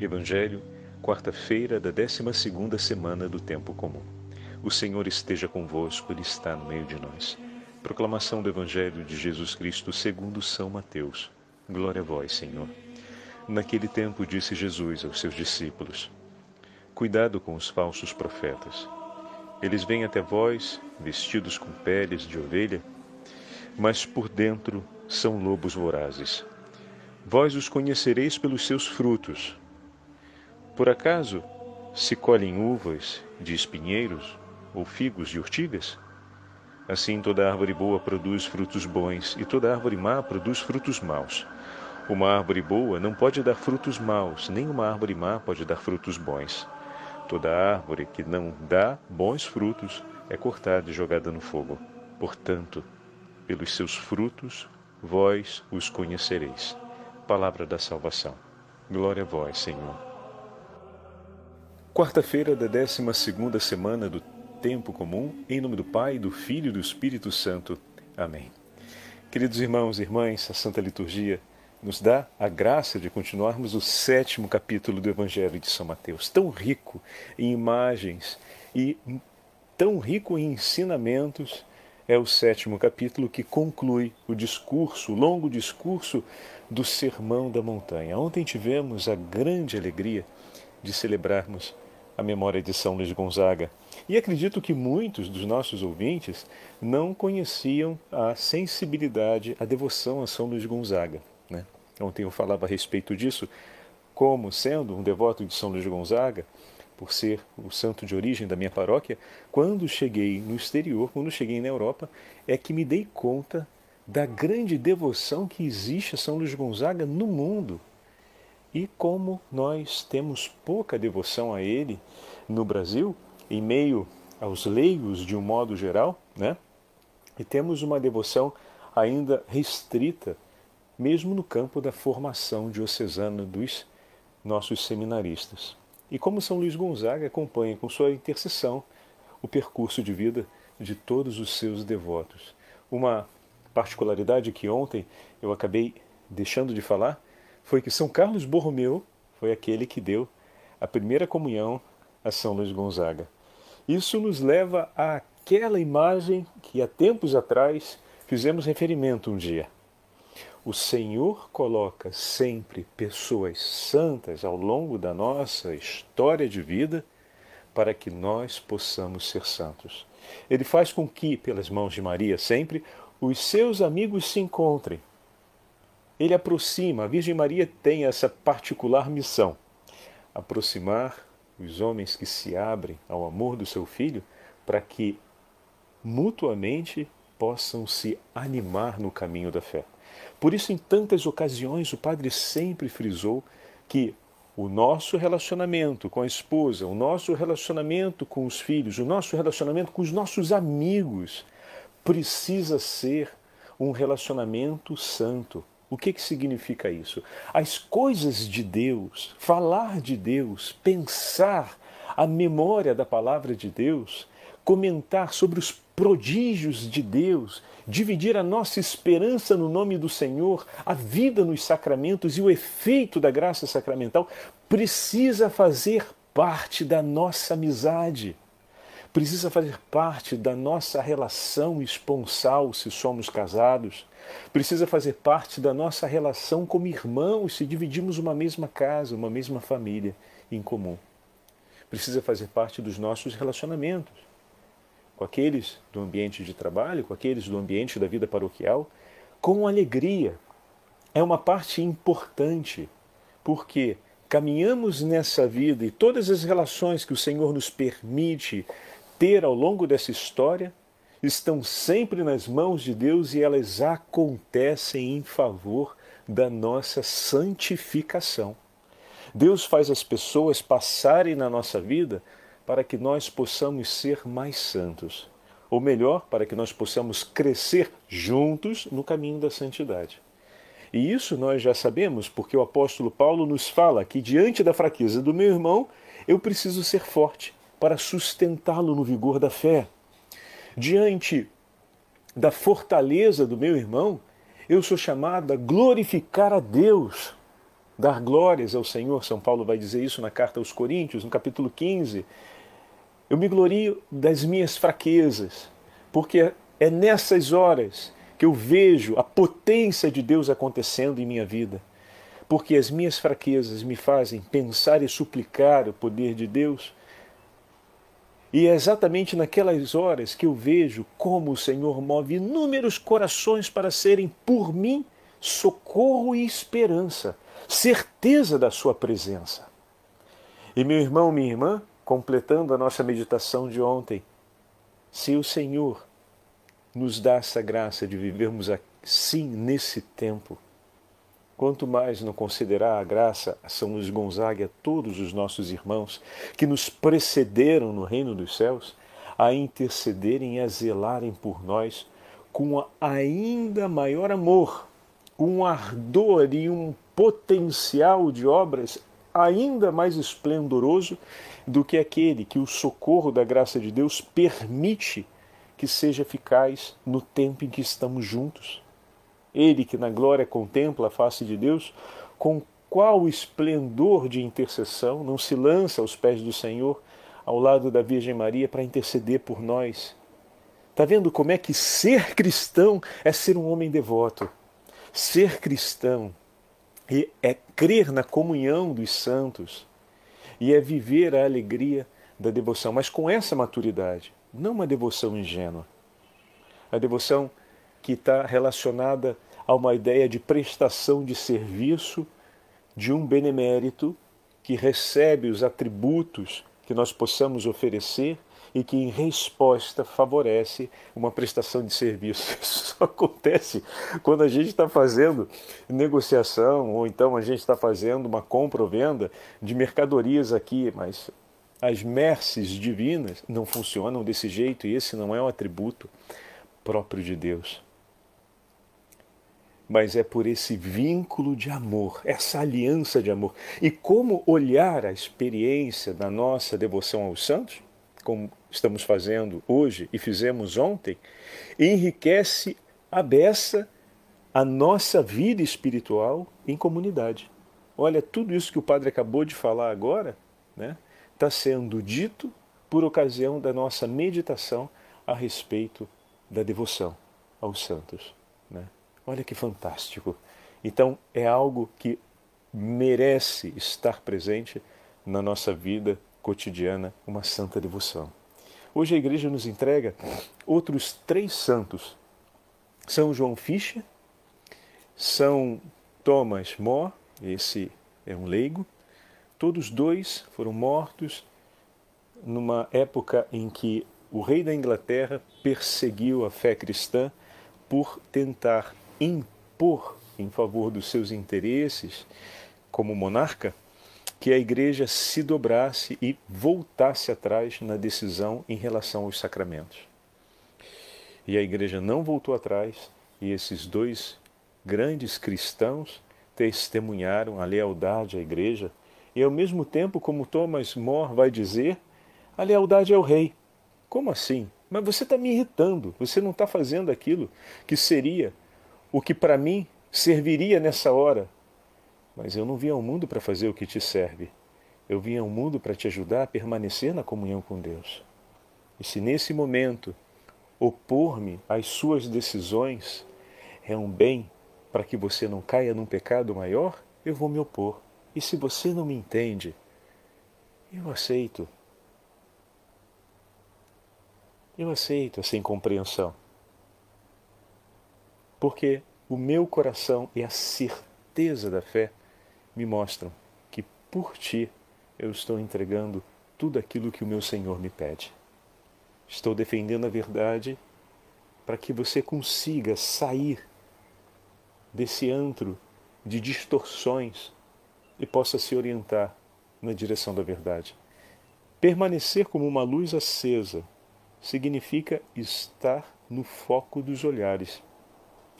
Evangelho, quarta-feira da 12ª semana do tempo comum. O Senhor esteja convosco, ele está no meio de nós. Proclamação do Evangelho de Jesus Cristo, segundo São Mateus. Glória a vós, Senhor. Naquele tempo disse Jesus aos seus discípulos: Cuidado com os falsos profetas. Eles vêm até vós, vestidos com peles de ovelha, mas por dentro são lobos vorazes. Vós os conhecereis pelos seus frutos. Por acaso se colhem uvas de espinheiros ou figos de urtigas? Assim toda árvore boa produz frutos bons, e toda árvore má produz frutos maus. Uma árvore boa não pode dar frutos maus, nem uma árvore má pode dar frutos bons. Toda árvore que não dá bons frutos é cortada e jogada no fogo. Portanto, pelos seus frutos vós os conhecereis. Palavra da salvação. Glória a vós, Senhor. Quarta-feira da 12 segunda semana do tempo comum, em nome do Pai, do Filho e do Espírito Santo. Amém. Queridos irmãos e irmãs, a Santa Liturgia nos dá a graça de continuarmos o sétimo capítulo do Evangelho de São Mateus, tão rico em imagens e tão rico em ensinamentos. É o sétimo capítulo que conclui o discurso, o longo discurso do Sermão da Montanha. Ontem tivemos a grande alegria de celebrarmos a memória de São Luís Gonzaga. E acredito que muitos dos nossos ouvintes não conheciam a sensibilidade, a devoção a São Luís Gonzaga. Né? Ontem eu falava a respeito disso, como sendo um devoto de São Luís Gonzaga, por ser o santo de origem da minha paróquia, quando cheguei no exterior, quando cheguei na Europa, é que me dei conta da grande devoção que existe a São Luís Gonzaga no mundo. E como nós temos pouca devoção a ele no Brasil, em meio aos leigos de um modo geral, né? E temos uma devoção ainda restrita, mesmo no campo da formação diocesana dos nossos seminaristas. E como São Luís Gonzaga acompanha com sua intercessão o percurso de vida de todos os seus devotos. Uma particularidade que ontem eu acabei deixando de falar foi que São Carlos Borromeu foi aquele que deu a primeira comunhão a São Luís Gonzaga. Isso nos leva àquela imagem que há tempos atrás fizemos referimento um dia. O Senhor coloca sempre pessoas santas ao longo da nossa história de vida para que nós possamos ser santos. Ele faz com que, pelas mãos de Maria, sempre os seus amigos se encontrem ele aproxima, a Virgem Maria tem essa particular missão: aproximar os homens que se abrem ao amor do seu filho para que mutuamente possam se animar no caminho da fé. Por isso, em tantas ocasiões, o padre sempre frisou que o nosso relacionamento com a esposa, o nosso relacionamento com os filhos, o nosso relacionamento com os nossos amigos precisa ser um relacionamento santo, o que, que significa isso? As coisas de Deus, falar de Deus, pensar a memória da palavra de Deus, comentar sobre os prodígios de Deus, dividir a nossa esperança no nome do Senhor, a vida nos sacramentos e o efeito da graça sacramental, precisa fazer parte da nossa amizade precisa fazer parte da nossa relação esponsal se somos casados, precisa fazer parte da nossa relação como irmãos se dividimos uma mesma casa, uma mesma família em comum. Precisa fazer parte dos nossos relacionamentos com aqueles do ambiente de trabalho, com aqueles do ambiente da vida paroquial, com alegria. É uma parte importante, porque caminhamos nessa vida e todas as relações que o Senhor nos permite ter ao longo dessa história estão sempre nas mãos de Deus e elas acontecem em favor da nossa santificação. Deus faz as pessoas passarem na nossa vida para que nós possamos ser mais santos, ou melhor, para que nós possamos crescer juntos no caminho da santidade. E isso nós já sabemos, porque o apóstolo Paulo nos fala que diante da fraqueza do meu irmão, eu preciso ser forte para sustentá-lo no vigor da fé. Diante da fortaleza do meu irmão, eu sou chamado a glorificar a Deus. dar glórias ao Senhor. São Paulo vai dizer isso na carta aos Coríntios, no capítulo 15. Eu me glorio das minhas fraquezas, porque é nessas horas que eu vejo a potência de Deus acontecendo em minha vida. Porque as minhas fraquezas me fazem pensar e suplicar o poder de Deus. E é exatamente naquelas horas que eu vejo como o Senhor move inúmeros corações para serem por mim socorro e esperança, certeza da Sua presença. E meu irmão, minha irmã, completando a nossa meditação de ontem, se o Senhor nos dá essa graça de vivermos assim nesse tempo, quanto mais não considerar a graça a São Luís Gonzaga e a todos os nossos irmãos que nos precederam no reino dos céus, a intercederem e a zelarem por nós com ainda maior amor, um ardor e um potencial de obras ainda mais esplendoroso do que aquele que o socorro da graça de Deus permite que seja eficaz no tempo em que estamos juntos. Ele que na glória contempla a face de Deus, com qual esplendor de intercessão não se lança aos pés do Senhor, ao lado da Virgem Maria, para interceder por nós. Está vendo como é que ser cristão é ser um homem devoto? Ser cristão é crer na comunhão dos santos e é viver a alegria da devoção, mas com essa maturidade não uma devoção ingênua. A devoção que está relacionada a uma ideia de prestação de serviço de um benemérito que recebe os atributos que nós possamos oferecer e que, em resposta, favorece uma prestação de serviço. Isso só acontece quando a gente está fazendo negociação ou então a gente está fazendo uma compra ou venda de mercadorias aqui, mas as merces divinas não funcionam desse jeito e esse não é um atributo próprio de Deus. Mas é por esse vínculo de amor, essa aliança de amor. E como olhar a experiência da nossa devoção aos santos, como estamos fazendo hoje e fizemos ontem, enriquece a beça a nossa vida espiritual em comunidade. Olha, tudo isso que o padre acabou de falar agora, né? está sendo dito por ocasião da nossa meditação a respeito da devoção aos santos. Né? Olha que fantástico! Então, é algo que merece estar presente na nossa vida cotidiana, uma santa devoção. Hoje a igreja nos entrega outros três santos: São João Fischer, São Thomas More, esse é um leigo, Todos dois foram mortos numa época em que o rei da Inglaterra perseguiu a fé cristã por tentar impor em favor dos seus interesses como monarca que a igreja se dobrasse e voltasse atrás na decisão em relação aos sacramentos. E a igreja não voltou atrás, e esses dois grandes cristãos testemunharam a lealdade à igreja e ao mesmo tempo, como Thomas More vai dizer, a lealdade ao rei. Como assim? Mas você está me irritando, você não está fazendo aquilo que seria o que para mim serviria nessa hora. Mas eu não vim ao mundo para fazer o que te serve. Eu vim ao mundo para te ajudar a permanecer na comunhão com Deus. E se nesse momento opor-me às suas decisões é um bem para que você não caia num pecado maior, eu vou me opor. E se você não me entende, eu aceito. Eu aceito essa incompreensão. Porque o meu coração e a certeza da fé me mostram que por ti eu estou entregando tudo aquilo que o meu Senhor me pede. Estou defendendo a verdade para que você consiga sair desse antro de distorções e possa se orientar na direção da verdade. Permanecer como uma luz acesa significa estar no foco dos olhares.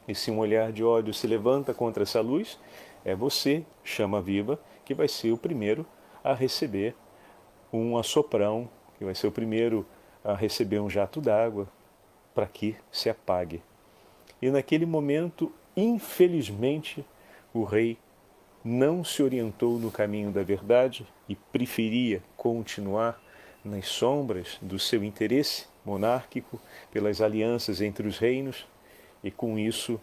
E se um olhar de ódio se levanta contra essa luz, é você, chama viva, que vai ser o primeiro a receber um assoprão, que vai ser o primeiro a receber um jato d'água para que se apague. E naquele momento, infelizmente, o rei não se orientou no caminho da verdade e preferia continuar nas sombras do seu interesse monárquico pelas alianças entre os reinos e com isso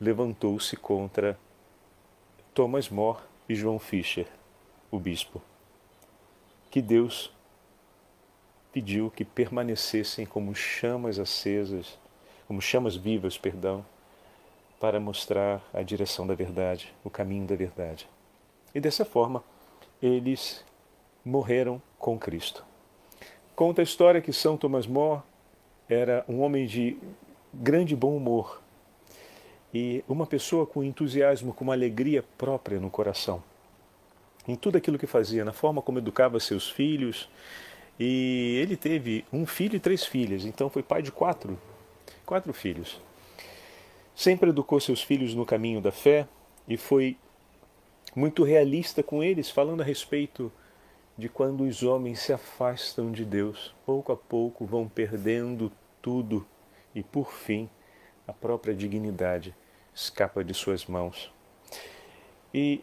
levantou-se contra Thomas More e João Fischer, o bispo. Que Deus pediu que permanecessem como chamas acesas, como chamas vivas, perdão, para mostrar a direção da verdade, o caminho da verdade. E dessa forma, eles morreram com Cristo. Conta a história que São Tomás More era um homem de grande bom humor e uma pessoa com entusiasmo, com uma alegria própria no coração. Em tudo aquilo que fazia, na forma como educava seus filhos. E ele teve um filho e três filhas, então foi pai de quatro, quatro filhos. Sempre educou seus filhos no caminho da fé e foi muito realista com eles, falando a respeito de quando os homens se afastam de Deus, pouco a pouco vão perdendo tudo e, por fim, a própria dignidade escapa de suas mãos. E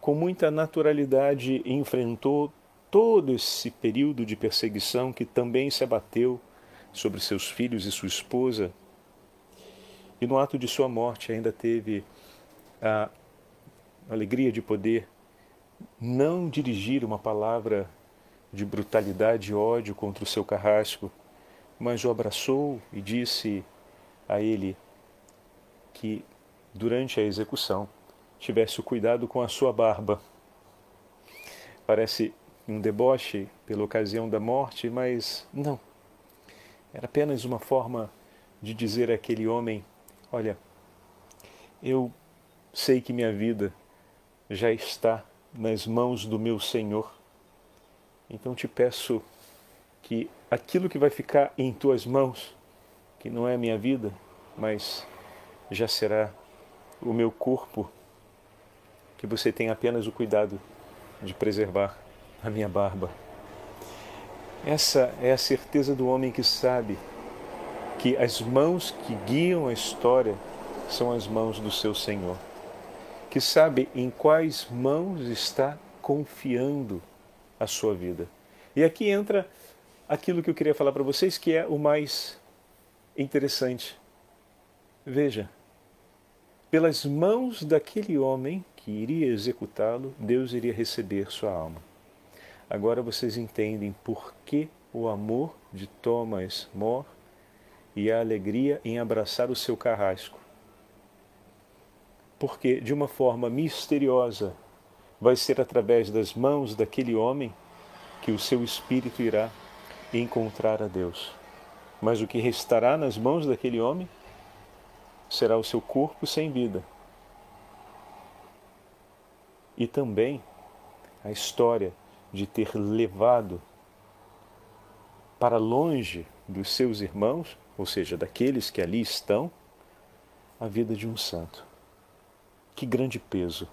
com muita naturalidade enfrentou todo esse período de perseguição que também se abateu sobre seus filhos e sua esposa e no ato de sua morte ainda teve a alegria de poder não dirigir uma palavra de brutalidade e ódio contra o seu carrasco, mas o abraçou e disse a ele que durante a execução tivesse o cuidado com a sua barba. Parece um deboche pela ocasião da morte, mas não. Era apenas uma forma de dizer àquele homem Olha, eu sei que minha vida já está nas mãos do meu Senhor. Então te peço que aquilo que vai ficar em tuas mãos, que não é a minha vida, mas já será o meu corpo, que você tenha apenas o cuidado de preservar a minha barba. Essa é a certeza do homem que sabe que as mãos que guiam a história são as mãos do seu Senhor, que sabe em quais mãos está confiando a sua vida. E aqui entra aquilo que eu queria falar para vocês, que é o mais interessante. Veja, pelas mãos daquele homem que iria executá-lo, Deus iria receber sua alma. Agora vocês entendem por que o amor de Thomas More e a alegria em abraçar o seu carrasco. Porque, de uma forma misteriosa, vai ser através das mãos daquele homem que o seu espírito irá encontrar a Deus. Mas o que restará nas mãos daquele homem será o seu corpo sem vida. E também a história de ter levado para longe dos seus irmãos ou seja, daqueles que ali estão, a vida de um santo. Que grande peso!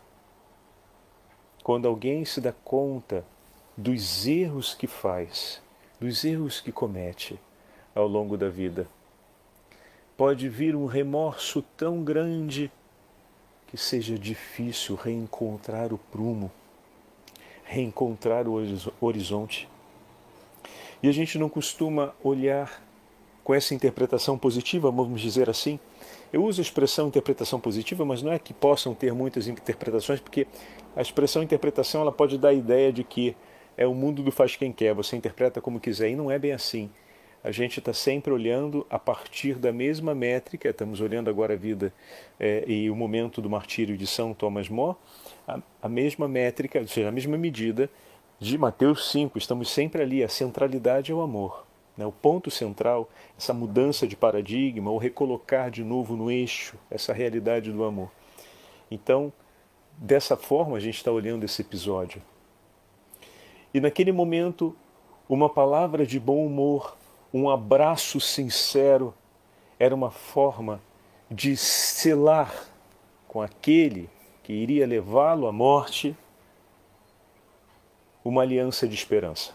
Quando alguém se dá conta dos erros que faz, dos erros que comete ao longo da vida, pode vir um remorso tão grande que seja difícil reencontrar o prumo, reencontrar o horizonte. E a gente não costuma olhar com essa interpretação positiva, vamos dizer assim. Eu uso a expressão interpretação positiva, mas não é que possam ter muitas interpretações, porque a expressão interpretação ela pode dar a ideia de que é o mundo do faz quem quer, você interpreta como quiser, e não é bem assim. A gente está sempre olhando a partir da mesma métrica, estamos olhando agora a vida é, e o momento do martírio de São Thomas More, a, a mesma métrica, ou seja, a mesma medida de Mateus 5, estamos sempre ali, a centralidade é o amor. Né? O ponto central, essa mudança de paradigma, ou recolocar de novo no eixo essa realidade do amor. Então, dessa forma, a gente está olhando esse episódio. E naquele momento, uma palavra de bom humor, um abraço sincero, era uma forma de selar com aquele que iria levá-lo à morte uma aliança de esperança.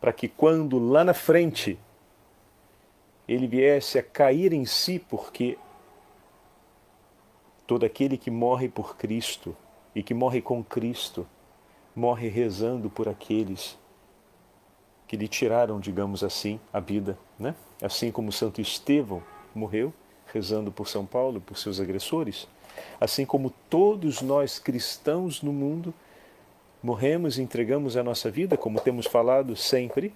Para que quando lá na frente ele viesse a cair em si, porque todo aquele que morre por Cristo e que morre com Cristo, morre rezando por aqueles que lhe tiraram, digamos assim, a vida, né? Assim como Santo Estevão morreu rezando por São Paulo, por seus agressores, assim como todos nós cristãos no mundo morremos e entregamos a nossa vida, como temos falado sempre,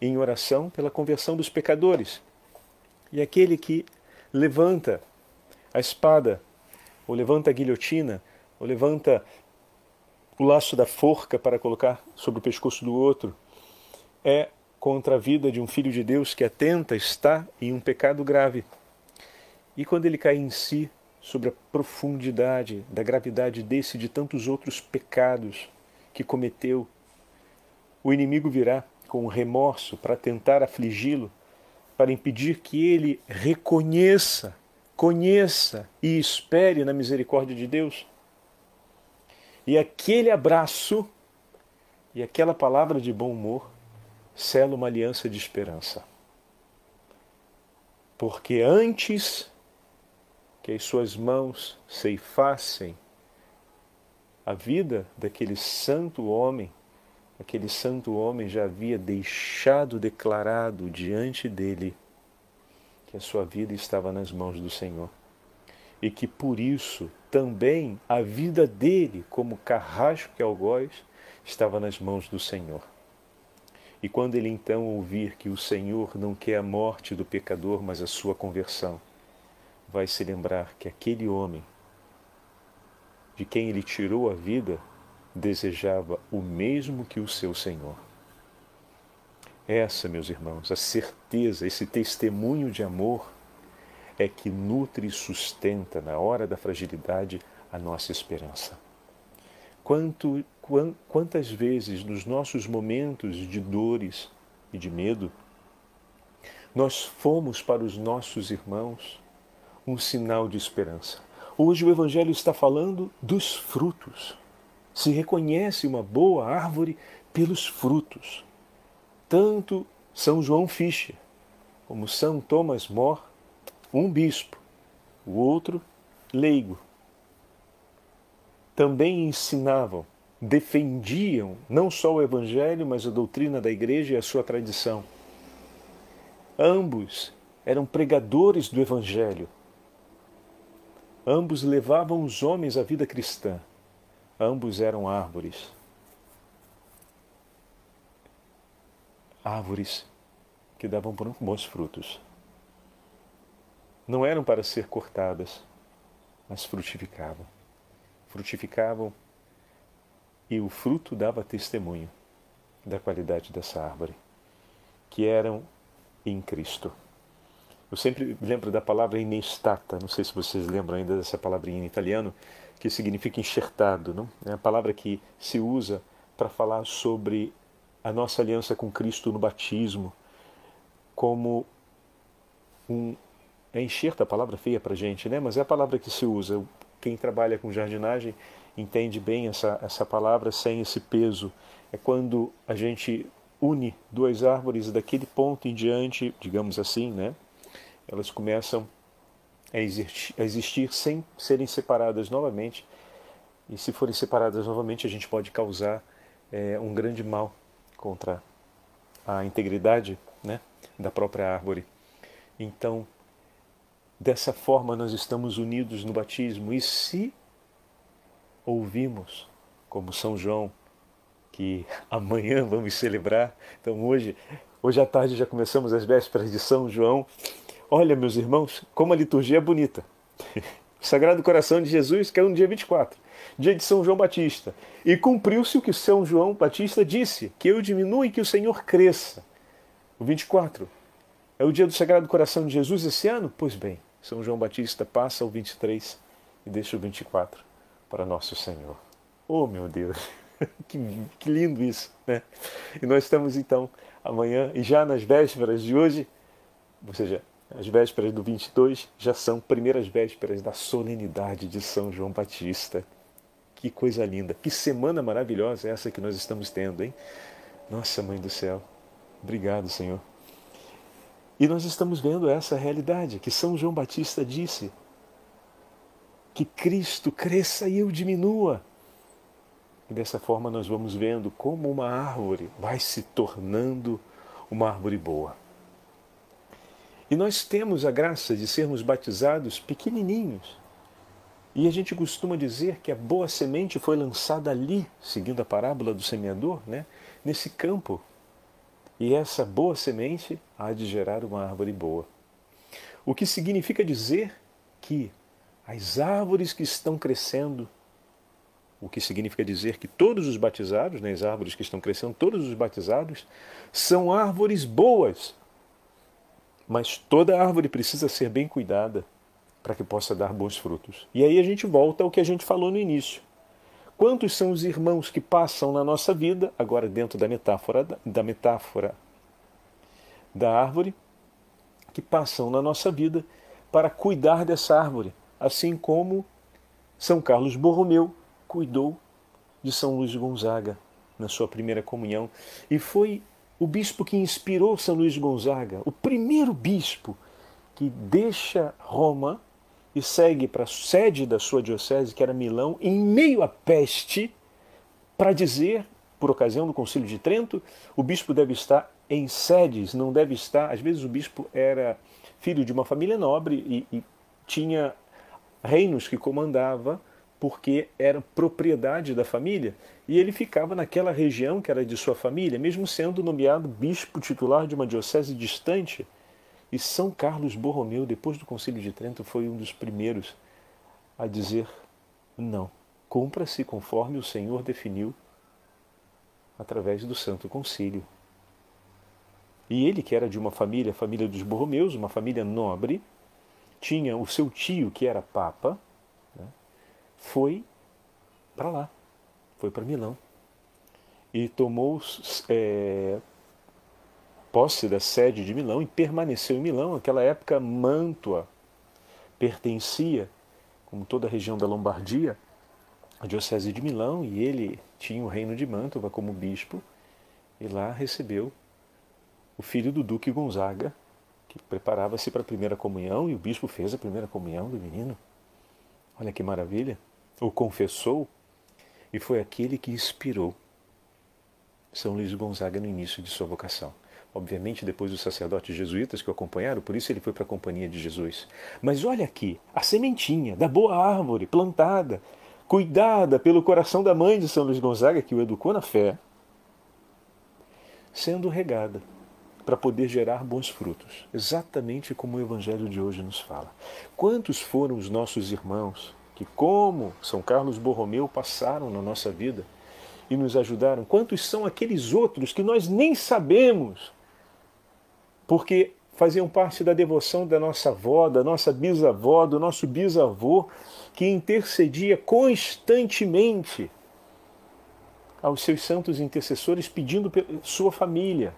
em oração pela conversão dos pecadores. E aquele que levanta a espada, ou levanta a guilhotina, ou levanta o laço da forca para colocar sobre o pescoço do outro, é contra a vida de um filho de Deus que atenta, está em um pecado grave. E quando ele cai em si sobre a profundidade da gravidade desse e de tantos outros pecados que cometeu, o inimigo virá com remorso para tentar afligi-lo, para impedir que ele reconheça, conheça e espere na misericórdia de Deus. E aquele abraço e aquela palavra de bom humor sela uma aliança de esperança. Porque antes que as suas mãos ceifassem a vida daquele santo homem, aquele santo homem já havia deixado declarado diante dele que a sua vida estava nas mãos do Senhor e que por isso também a vida dele, como carrasco que é algoz, estava nas mãos do Senhor. E quando ele então ouvir que o Senhor não quer a morte do pecador, mas a sua conversão, vai se lembrar que aquele homem de quem ele tirou a vida desejava o mesmo que o seu Senhor. Essa, meus irmãos, a certeza, esse testemunho de amor é que nutre e sustenta na hora da fragilidade a nossa esperança. Quanto, quantas vezes nos nossos momentos de dores e de medo, nós fomos para os nossos irmãos um sinal de esperança. Hoje o Evangelho está falando dos frutos. Se reconhece uma boa árvore pelos frutos. Tanto São João Fischer como São Thomas More, um bispo, o outro leigo, também ensinavam, defendiam não só o Evangelho, mas a doutrina da Igreja e a sua tradição. Ambos eram pregadores do Evangelho, Ambos levavam os homens à vida cristã. Ambos eram árvores. Árvores que davam bons frutos. Não eram para ser cortadas, mas frutificavam. Frutificavam e o fruto dava testemunho da qualidade dessa árvore, que eram em Cristo. Eu sempre lembro da palavra inestata, não sei se vocês lembram ainda dessa palavrinha em italiano, que significa enxertado. Não? É a palavra que se usa para falar sobre a nossa aliança com Cristo no batismo, como um. É enxerta a palavra feia para gente, né? mas é a palavra que se usa. Quem trabalha com jardinagem entende bem essa, essa palavra sem esse peso. É quando a gente une duas árvores daquele ponto em diante, digamos assim, né? elas começam a existir, a existir sem serem separadas novamente. E se forem separadas novamente, a gente pode causar é, um grande mal contra a integridade né, da própria árvore. Então, dessa forma, nós estamos unidos no batismo. E se ouvimos, como São João, que amanhã vamos celebrar, então hoje, hoje à tarde já começamos as vésperas de São João Olha, meus irmãos, como a liturgia é bonita. O Sagrado Coração de Jesus caiu no dia 24, dia de São João Batista. E cumpriu-se o que São João Batista disse: que eu diminua e que o Senhor cresça. O 24 é o dia do Sagrado Coração de Jesus esse ano? Pois bem, São João Batista passa o 23 e deixa o 24 para Nosso Senhor. Oh, meu Deus! que, que lindo isso, né? E nós estamos então amanhã e já nas vésperas de hoje, ou seja, as vésperas do 22 já são primeiras vésperas da solenidade de São João Batista. Que coisa linda, que semana maravilhosa é essa que nós estamos tendo, hein? Nossa, Mãe do céu, obrigado, Senhor. E nós estamos vendo essa realidade que São João Batista disse: que Cristo cresça e eu diminua. E dessa forma nós vamos vendo como uma árvore vai se tornando uma árvore boa. E nós temos a graça de sermos batizados pequenininhos. E a gente costuma dizer que a boa semente foi lançada ali, seguindo a parábola do semeador, né? nesse campo. E essa boa semente há de gerar uma árvore boa. O que significa dizer que as árvores que estão crescendo, o que significa dizer que todos os batizados, né, as árvores que estão crescendo, todos os batizados, são árvores boas. Mas toda árvore precisa ser bem cuidada para que possa dar bons frutos. E aí a gente volta ao que a gente falou no início. Quantos são os irmãos que passam na nossa vida, agora dentro da metáfora da metáfora da árvore, que passam na nossa vida para cuidar dessa árvore, assim como São Carlos Borromeu cuidou de São Luís Gonzaga na sua primeira comunhão. E foi o bispo que inspirou São Luís Gonzaga, o primeiro bispo que deixa Roma e segue para a sede da sua diocese, que era Milão, em meio à peste, para dizer, por ocasião do Concílio de Trento, o bispo deve estar em sedes, não deve estar. Às vezes o bispo era filho de uma família nobre e, e tinha reinos que comandava porque era propriedade da família e ele ficava naquela região que era de sua família, mesmo sendo nomeado bispo titular de uma diocese distante. E São Carlos Borromeu, depois do Concílio de Trento, foi um dos primeiros a dizer: não, cumpra-se conforme o Senhor definiu através do Santo Concílio. E ele, que era de uma família, a família dos Borromeus, uma família nobre, tinha o seu tio, que era papa, né, foi para lá, foi para Milão. E tomou é, posse da sede de Milão e permaneceu em Milão. Naquela época, Mantua pertencia, como toda a região da Lombardia, à Diocese de Milão, e ele tinha o reino de Mantova como bispo, e lá recebeu o filho do Duque Gonzaga, que preparava-se para a primeira comunhão, e o bispo fez a primeira comunhão do menino. Olha que maravilha! O confessou e foi aquele que inspirou São Luís Gonzaga no início de sua vocação. Obviamente, depois os sacerdotes jesuítas que o acompanharam, por isso ele foi para a companhia de Jesus. Mas olha aqui, a sementinha da boa árvore plantada, cuidada pelo coração da mãe de São Luís Gonzaga, que o educou na fé, sendo regada para poder gerar bons frutos, exatamente como o Evangelho de hoje nos fala. Quantos foram os nossos irmãos que, como São Carlos Borromeu, passaram na nossa vida e nos ajudaram? Quantos são aqueles outros que nós nem sabemos, porque faziam parte da devoção da nossa avó, da nossa bisavó, do nosso bisavô, que intercedia constantemente aos seus santos intercessores pedindo sua família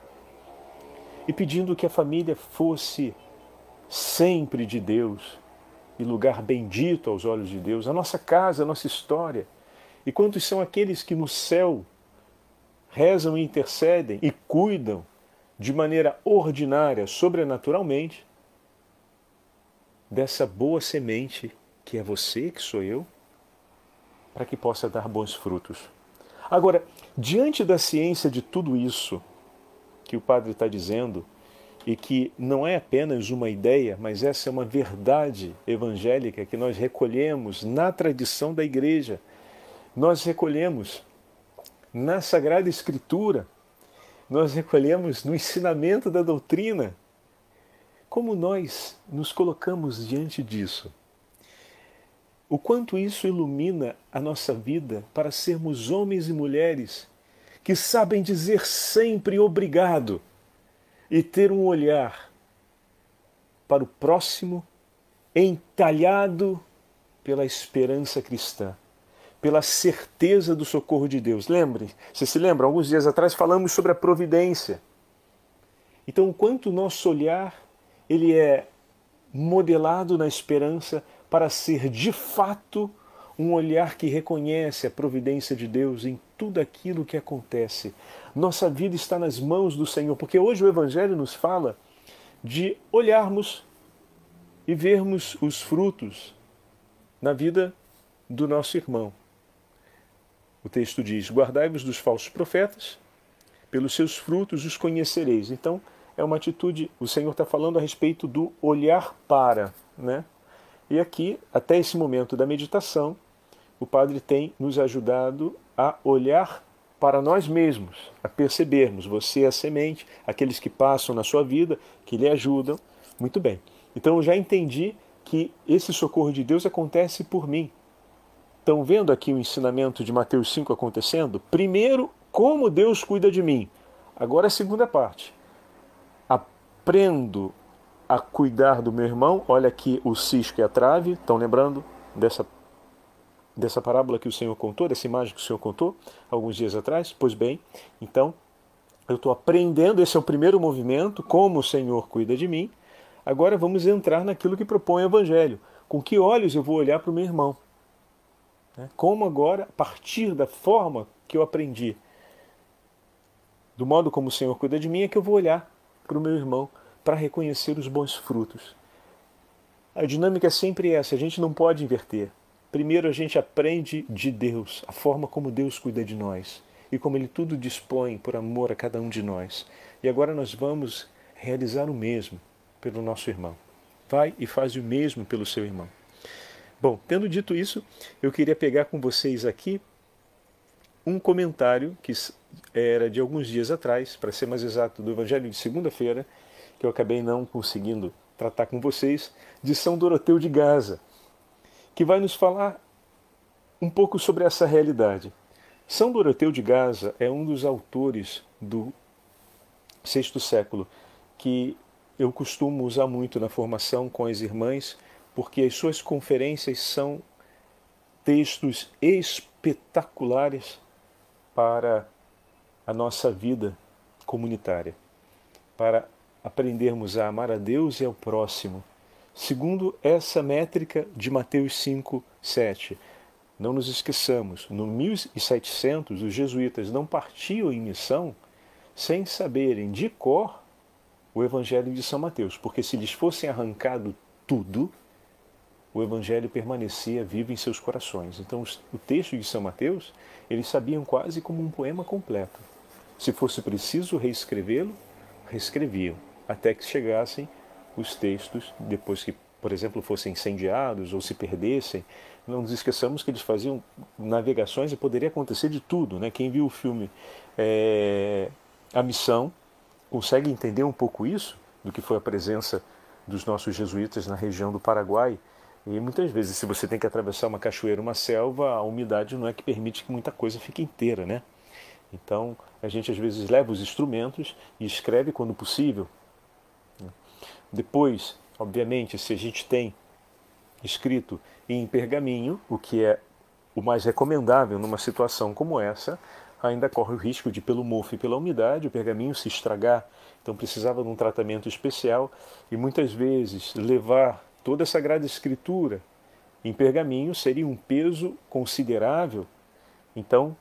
e pedindo que a família fosse sempre de Deus e lugar bendito aos olhos de Deus, a nossa casa, a nossa história. E quantos são aqueles que no céu rezam e intercedem e cuidam de maneira ordinária, sobrenaturalmente, dessa boa semente que é você, que sou eu, para que possa dar bons frutos. Agora, diante da ciência de tudo isso, que o padre está dizendo e que não é apenas uma ideia, mas essa é uma verdade evangélica que nós recolhemos na tradição da igreja, nós recolhemos na Sagrada Escritura, nós recolhemos no ensinamento da doutrina. Como nós nos colocamos diante disso? O quanto isso ilumina a nossa vida para sermos homens e mulheres que sabem dizer sempre obrigado e ter um olhar para o próximo entalhado pela esperança cristã, pela certeza do socorro de Deus. Lembre, você se lembra, alguns dias atrás falamos sobre a providência. Então, quanto o nosso olhar ele é modelado na esperança para ser de fato um olhar que reconhece a providência de Deus em tudo aquilo que acontece. Nossa vida está nas mãos do Senhor, porque hoje o Evangelho nos fala de olharmos e vermos os frutos na vida do nosso irmão. O texto diz: Guardai-vos dos falsos profetas, pelos seus frutos os conhecereis. Então, é uma atitude, o Senhor está falando a respeito do olhar para, né? E aqui, até esse momento da meditação, o Padre tem nos ajudado a olhar para nós mesmos, a percebermos você é a semente, aqueles que passam na sua vida, que lhe ajudam. Muito bem. Então eu já entendi que esse socorro de Deus acontece por mim. Estão vendo aqui o ensinamento de Mateus 5 acontecendo? Primeiro, como Deus cuida de mim. Agora a segunda parte. Aprendo a cuidar do meu irmão. Olha aqui o cisco e a trave. Estão lembrando dessa dessa parábola que o Senhor contou, dessa imagem que o Senhor contou alguns dias atrás? Pois bem, então eu estou aprendendo, esse é o primeiro movimento, como o Senhor cuida de mim. Agora vamos entrar naquilo que propõe o Evangelho. Com que olhos eu vou olhar para o meu irmão? Né? Como agora, a partir da forma que eu aprendi, do modo como o Senhor cuida de mim, é que eu vou olhar para o meu irmão para reconhecer os bons frutos. A dinâmica é sempre essa, a gente não pode inverter. Primeiro a gente aprende de Deus, a forma como Deus cuida de nós e como Ele tudo dispõe por amor a cada um de nós. E agora nós vamos realizar o mesmo pelo nosso irmão. Vai e faz o mesmo pelo seu irmão. Bom, tendo dito isso, eu queria pegar com vocês aqui um comentário que era de alguns dias atrás, para ser mais exato, do Evangelho de segunda-feira, que eu acabei não conseguindo tratar com vocês, de São Doroteu de Gaza que vai nos falar um pouco sobre essa realidade. São Doroteu de Gaza é um dos autores do sexto século que eu costumo usar muito na formação com as irmãs, porque as suas conferências são textos espetaculares para a nossa vida comunitária, para aprendermos a amar a Deus e ao próximo segundo essa métrica de Mateus 5, 7. Não nos esqueçamos, no 1700 os jesuítas não partiam em missão sem saberem de cor o Evangelho de São Mateus, porque se lhes fossem arrancado tudo, o Evangelho permanecia vivo em seus corações. Então, o texto de São Mateus, eles sabiam quase como um poema completo. Se fosse preciso reescrevê-lo, reescreviam, até que chegassem os textos, depois que, por exemplo, fossem incendiados ou se perdessem. Não nos esqueçamos que eles faziam navegações e poderia acontecer de tudo. Né? Quem viu o filme é, A Missão consegue entender um pouco isso, do que foi a presença dos nossos jesuítas na região do Paraguai. E muitas vezes, se você tem que atravessar uma cachoeira, uma selva, a umidade não é que permite que muita coisa fique inteira, né? Então, a gente às vezes leva os instrumentos e escreve quando possível, depois, obviamente, se a gente tem escrito em pergaminho, o que é o mais recomendável numa situação como essa, ainda corre o risco de, pelo mofo e pela umidade, o pergaminho se estragar. Então precisava de um tratamento especial e muitas vezes levar toda a Sagrada Escritura em pergaminho seria um peso considerável. Então,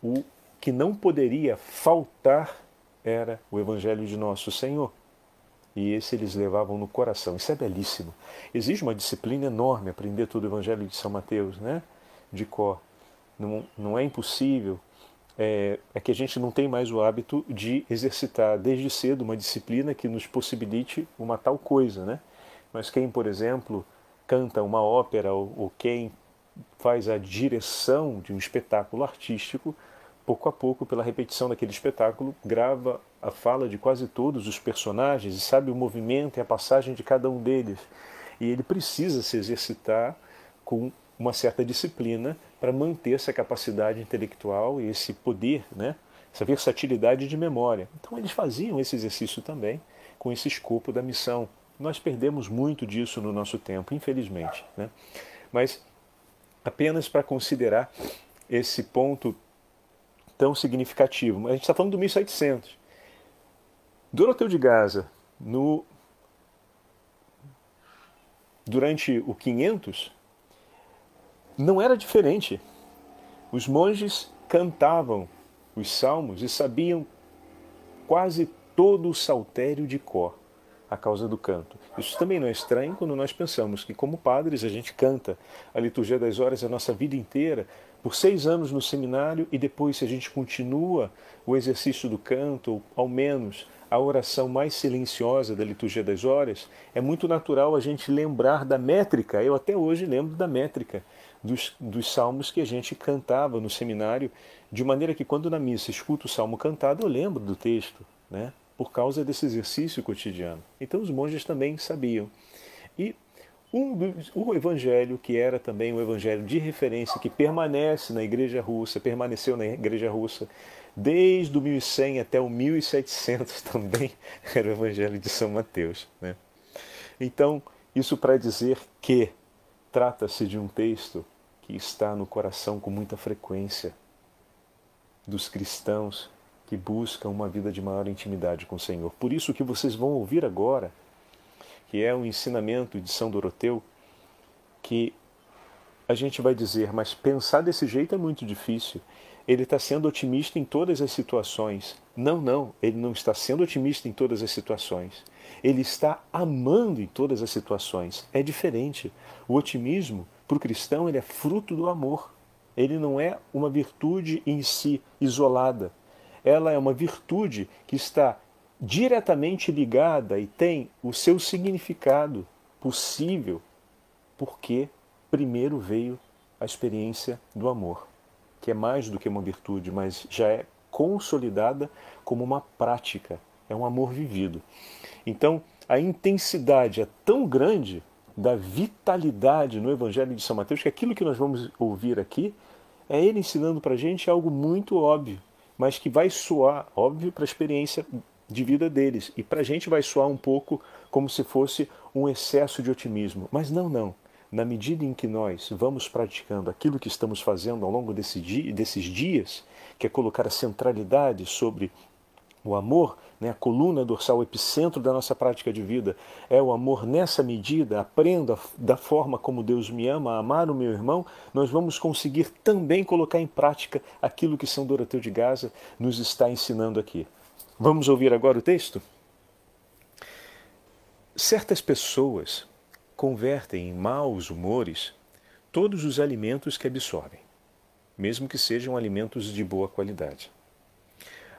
o que não poderia faltar era o Evangelho de Nosso Senhor e esse eles levavam no coração. Isso é belíssimo. Exige uma disciplina enorme aprender todo o Evangelho de São Mateus, né? De cor. Não, não é impossível. É, é que a gente não tem mais o hábito de exercitar desde cedo uma disciplina que nos possibilite uma tal coisa, né? Mas quem, por exemplo, canta uma ópera ou, ou quem faz a direção de um espetáculo artístico pouco a pouco, pela repetição daquele espetáculo, grava a fala de quase todos os personagens e sabe o movimento e a passagem de cada um deles. E ele precisa se exercitar com uma certa disciplina para manter essa capacidade intelectual e esse poder, né? essa versatilidade de memória. Então eles faziam esse exercício também com esse escopo da missão. Nós perdemos muito disso no nosso tempo, infelizmente. Né? Mas apenas para considerar esse ponto tão significativo. A gente está falando do 1700. Doroteu de Gaza, no, durante o 500, não era diferente. Os monges cantavam os salmos e sabiam quase todo o saltério de cor a causa do canto. Isso também não é estranho quando nós pensamos que, como padres, a gente canta a liturgia das horas a nossa vida inteira, por seis anos no seminário e depois, se a gente continua o exercício do canto, ou ao menos a oração mais silenciosa da liturgia das horas, é muito natural a gente lembrar da métrica. Eu até hoje lembro da métrica dos, dos salmos que a gente cantava no seminário, de maneira que quando na missa escuto o salmo cantado, eu lembro do texto, né? Por causa desse exercício cotidiano. Então os monges também sabiam. E um o evangelho, que era também um evangelho de referência, que permanece na igreja russa, permaneceu na igreja russa desde o 1100 até o 1700 também, era o evangelho de São Mateus. Né? Então, isso para dizer que trata-se de um texto que está no coração com muita frequência dos cristãos que buscam uma vida de maior intimidade com o Senhor. Por isso que vocês vão ouvir agora que é um ensinamento de São Doroteu, que a gente vai dizer, mas pensar desse jeito é muito difícil. Ele está sendo otimista em todas as situações. Não, não, ele não está sendo otimista em todas as situações. Ele está amando em todas as situações. É diferente. O otimismo, para o cristão, ele é fruto do amor. Ele não é uma virtude em si, isolada. Ela é uma virtude que está diretamente ligada e tem o seu significado possível porque primeiro veio a experiência do amor, que é mais do que uma virtude, mas já é consolidada como uma prática, é um amor vivido. Então, a intensidade é tão grande da vitalidade no Evangelho de São Mateus que aquilo que nós vamos ouvir aqui é ele ensinando para a gente algo muito óbvio, mas que vai soar óbvio para a experiência de vida deles. E para a gente vai soar um pouco como se fosse um excesso de otimismo. Mas não, não. Na medida em que nós vamos praticando aquilo que estamos fazendo ao longo desse dia, desses dias, que é colocar a centralidade sobre o amor, né, a coluna dorsal, o epicentro da nossa prática de vida, é o amor nessa medida, aprenda da forma como Deus me ama, a amar o meu irmão, nós vamos conseguir também colocar em prática aquilo que São Doroteu de Gaza nos está ensinando aqui. Vamos ouvir agora o texto? Certas pessoas convertem em maus humores todos os alimentos que absorvem, mesmo que sejam alimentos de boa qualidade.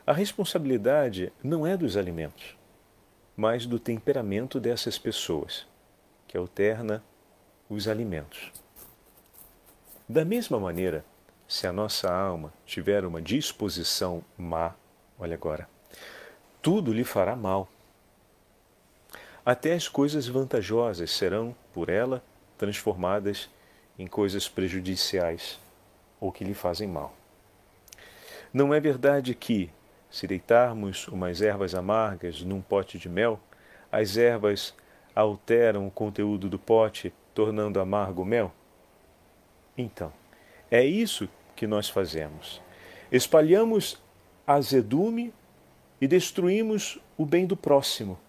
A responsabilidade não é dos alimentos, mas do temperamento dessas pessoas, que alterna os alimentos. Da mesma maneira, se a nossa alma tiver uma disposição má, olha agora, tudo lhe fará mal. Até as coisas vantajosas serão, por ela, transformadas em coisas prejudiciais ou que lhe fazem mal. Não é verdade que, se deitarmos umas ervas amargas num pote de mel, as ervas alteram o conteúdo do pote, tornando amargo o mel? Então, é isso que nós fazemos. Espalhamos azedume e destruímos o bem do próximo,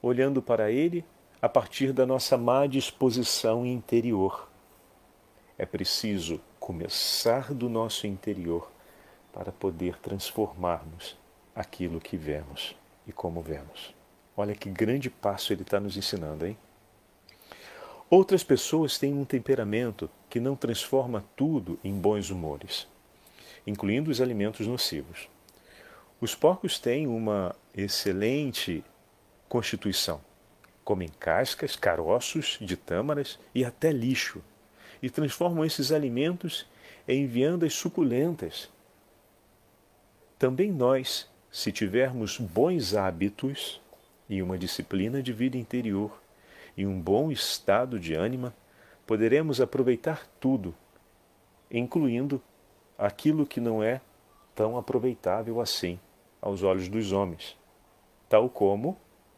olhando para ele a partir da nossa má disposição interior. É preciso começar do nosso interior para poder transformarmos aquilo que vemos e como vemos. Olha que grande passo ele está nos ensinando, hein? Outras pessoas têm um temperamento que não transforma tudo em bons humores, incluindo os alimentos nocivos. Os porcos têm uma excelente constituição. Comem cascas, caroços de tâmaras e até lixo, e transformam esses alimentos em viandas suculentas. Também nós, se tivermos bons hábitos e uma disciplina de vida interior e um bom estado de ânima, poderemos aproveitar tudo, incluindo aquilo que não é tão aproveitável assim aos olhos dos homens, tal como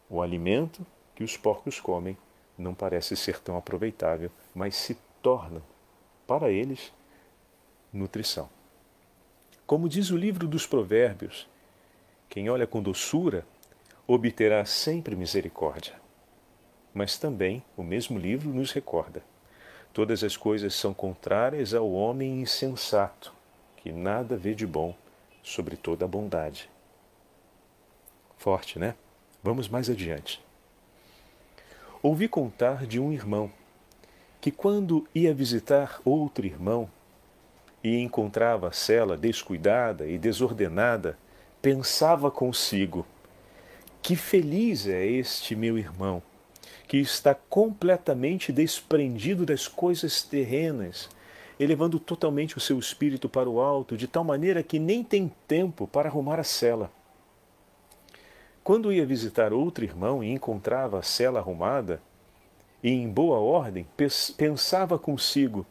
o alimento que os porcos comem não parece ser tão aproveitável, mas se torna, para eles, nutrição. Como diz o livro dos Provérbios, quem olha com doçura obterá sempre misericórdia. Mas também o mesmo livro nos recorda: todas as coisas são contrárias ao homem insensato, que nada vê de bom sobre toda a bondade. Forte, né? Vamos mais adiante. Ouvi contar de um irmão que, quando ia visitar outro irmão, e encontrava a cela descuidada e desordenada, pensava consigo: que feliz é este meu irmão, que está completamente desprendido das coisas terrenas, elevando totalmente o seu espírito para o alto, de tal maneira que nem tem tempo para arrumar a cela. Quando ia visitar outro irmão e encontrava a cela arrumada e em boa ordem, pensava consigo: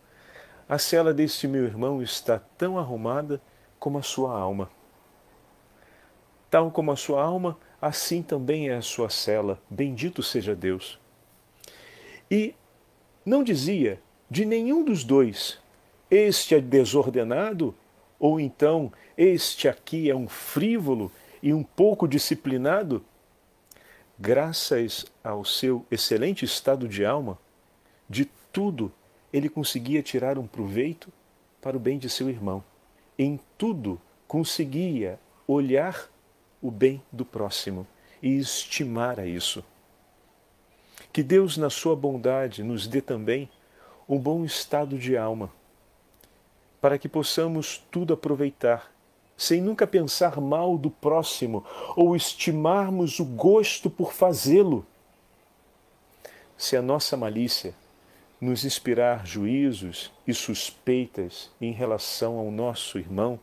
a cela deste meu irmão está tão arrumada como a sua alma. Tal como a sua alma, assim também é a sua cela. Bendito seja Deus. E não dizia de nenhum dos dois: este é desordenado, ou então este aqui é um frívolo e um pouco disciplinado. Graças ao seu excelente estado de alma, de tudo ele conseguia tirar um proveito para o bem de seu irmão. Em tudo conseguia olhar o bem do próximo e estimar a isso. Que Deus, na sua bondade, nos dê também um bom estado de alma, para que possamos tudo aproveitar, sem nunca pensar mal do próximo ou estimarmos o gosto por fazê-lo. Se a nossa malícia nos inspirar juízos e suspeitas em relação ao nosso irmão,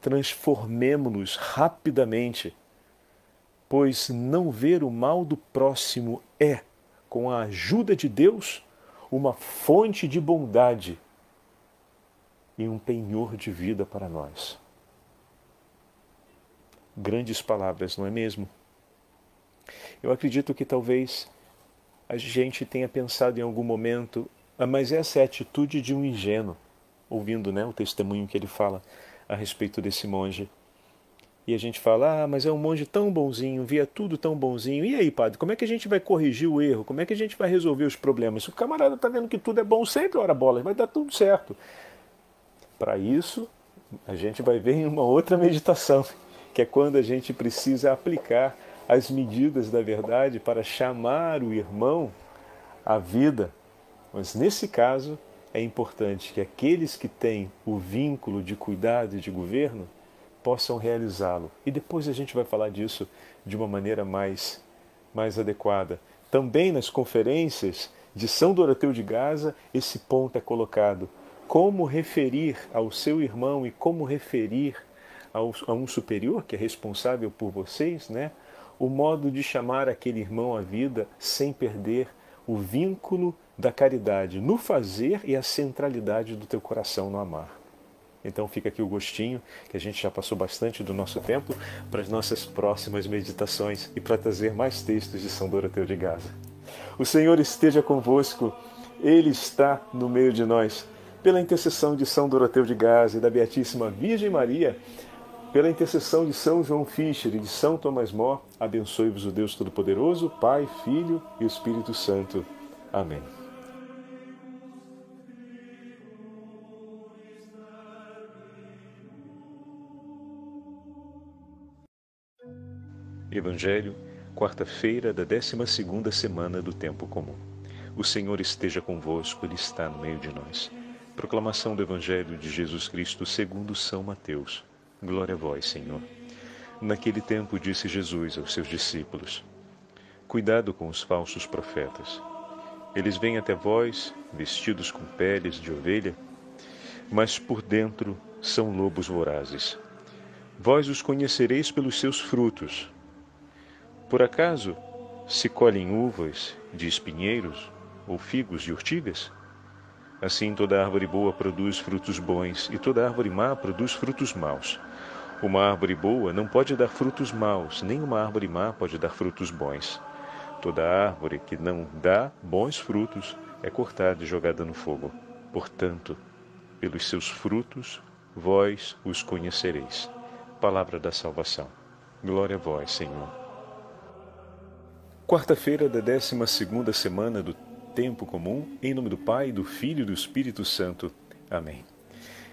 transformemo-nos rapidamente, pois não ver o mal do próximo é, com a ajuda de Deus, uma fonte de bondade e um penhor de vida para nós. Grandes palavras, não é mesmo? Eu acredito que talvez a gente tenha pensado em algum momento, ah, mas essa é a atitude de um ingênuo, ouvindo né, o testemunho que ele fala a respeito desse monge. E a gente fala, ah, mas é um monge tão bonzinho, via tudo tão bonzinho. E aí, padre, como é que a gente vai corrigir o erro? Como é que a gente vai resolver os problemas? O camarada está vendo que tudo é bom sempre, ora bola, vai dar tudo certo. Para isso, a gente vai ver em uma outra meditação, que é quando a gente precisa aplicar as medidas da verdade para chamar o irmão à vida. Mas nesse caso, é importante que aqueles que têm o vínculo de cuidado e de governo possam realizá-lo. E depois a gente vai falar disso de uma maneira mais, mais adequada. Também nas conferências de São Doroteu de Gaza, esse ponto é colocado. Como referir ao seu irmão e como referir ao, a um superior que é responsável por vocês, né? O modo de chamar aquele irmão à vida sem perder o vínculo da caridade no fazer e a centralidade do teu coração no amar. Então fica aqui o gostinho, que a gente já passou bastante do nosso tempo, para as nossas próximas meditações e para trazer mais textos de São Doroteu de Gaza. O Senhor esteja convosco, Ele está no meio de nós. Pela intercessão de São Doroteu de Gaza e da Beatíssima Virgem Maria, pela intercessão de São João Fischer e de São Tomás Mó, abençoe-vos o Deus Todo-Poderoso, Pai, Filho e Espírito Santo. Amém. Evangelho, quarta-feira da 12ª semana do tempo comum. O Senhor esteja convosco, ele está no meio de nós. Proclamação do Evangelho de Jesus Cristo, segundo São Mateus. Glória a vós, Senhor. Naquele tempo disse Jesus aos seus discípulos: Cuidado com os falsos profetas. Eles vêm até vós, vestidos com peles de ovelha, mas por dentro são lobos vorazes. Vós os conhecereis pelos seus frutos. Por acaso se colhem uvas de espinheiros ou figos de urtigas? Assim toda árvore boa produz frutos bons, e toda árvore má produz frutos maus. Uma árvore boa não pode dar frutos maus, nem uma árvore má pode dar frutos bons. Toda árvore que não dá bons frutos é cortada e jogada no fogo. Portanto, pelos seus frutos vós os conhecereis. Palavra da salvação. Glória a vós, Senhor. Quarta-feira da 12 segunda semana do tempo comum, em nome do Pai, do Filho e do Espírito Santo. Amém.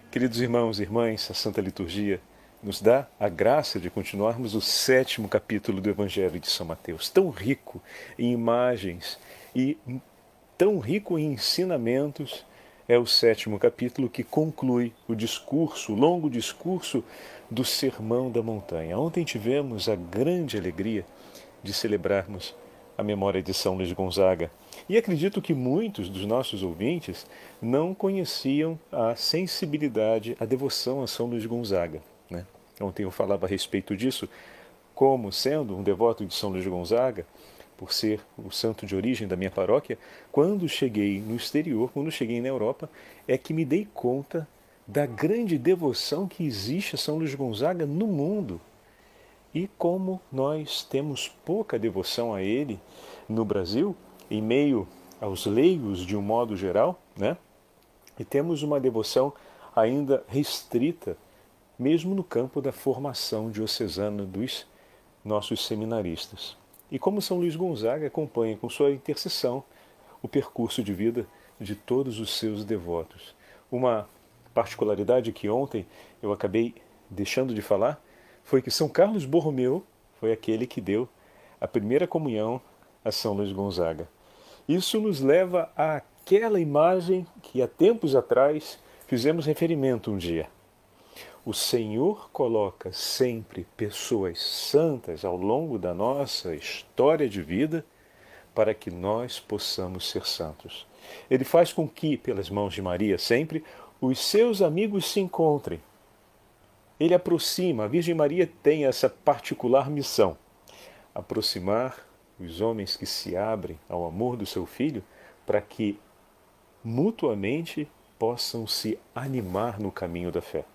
Queridos irmãos e irmãs, a Santa Liturgia nos dá a graça de continuarmos o sétimo capítulo do Evangelho de São Mateus, tão rico em imagens e tão rico em ensinamentos é o sétimo capítulo que conclui o discurso, o longo discurso do Sermão da Montanha. Ontem tivemos a grande alegria de celebrarmos a memória de São Luís Gonzaga. E acredito que muitos dos nossos ouvintes não conheciam a sensibilidade, a devoção a São Luís Gonzaga. Ontem eu falava a respeito disso, como sendo um devoto de São Luís Gonzaga, por ser o santo de origem da minha paróquia, quando cheguei no exterior, quando cheguei na Europa, é que me dei conta da grande devoção que existe a São Luís Gonzaga no mundo. E como nós temos pouca devoção a ele no Brasil, em meio aos leigos de um modo geral, né? E temos uma devoção ainda restrita, mesmo no campo da formação diocesana dos nossos seminaristas. E como São Luís Gonzaga acompanha com sua intercessão o percurso de vida de todos os seus devotos. Uma particularidade que ontem eu acabei deixando de falar foi que São Carlos Borromeu foi aquele que deu a primeira comunhão a São Luís Gonzaga. Isso nos leva àquela imagem que há tempos atrás fizemos referimento um dia. O Senhor coloca sempre pessoas santas ao longo da nossa história de vida para que nós possamos ser santos. Ele faz com que, pelas mãos de Maria, sempre os seus amigos se encontrem ele aproxima, a Virgem Maria tem essa particular missão: aproximar os homens que se abrem ao amor do seu filho para que mutuamente possam se animar no caminho da fé.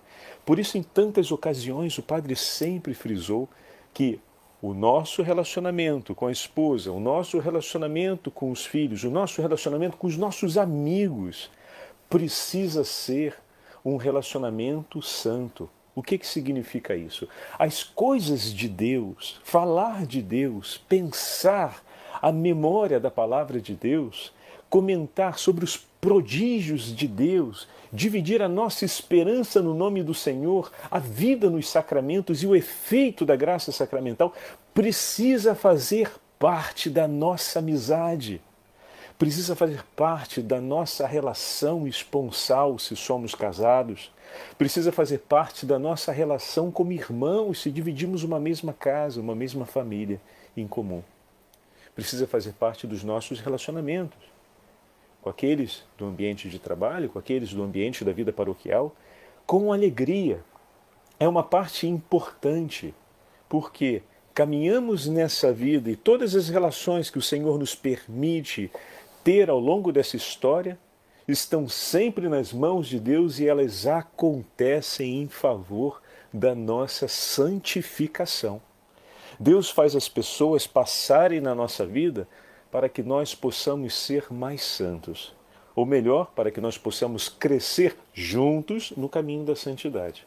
Por isso, em tantas ocasiões, o padre sempre frisou que o nosso relacionamento com a esposa, o nosso relacionamento com os filhos, o nosso relacionamento com os nossos amigos precisa ser um relacionamento santo, o que, que significa isso? As coisas de Deus, falar de Deus, pensar a memória da palavra de Deus, comentar sobre os prodígios de Deus, dividir a nossa esperança no nome do Senhor, a vida nos sacramentos e o efeito da graça sacramental, precisa fazer parte da nossa amizade. Precisa fazer parte da nossa relação esponsal se somos casados, precisa fazer parte da nossa relação como irmãos se dividimos uma mesma casa, uma mesma família em comum. Precisa fazer parte dos nossos relacionamentos com aqueles do ambiente de trabalho, com aqueles do ambiente da vida paroquial, com alegria. É uma parte importante, porque caminhamos nessa vida e todas as relações que o Senhor nos permite ter ao longo dessa história estão sempre nas mãos de Deus e elas acontecem em favor da nossa santificação. Deus faz as pessoas passarem na nossa vida para que nós possamos ser mais santos, ou melhor, para que nós possamos crescer juntos no caminho da santidade.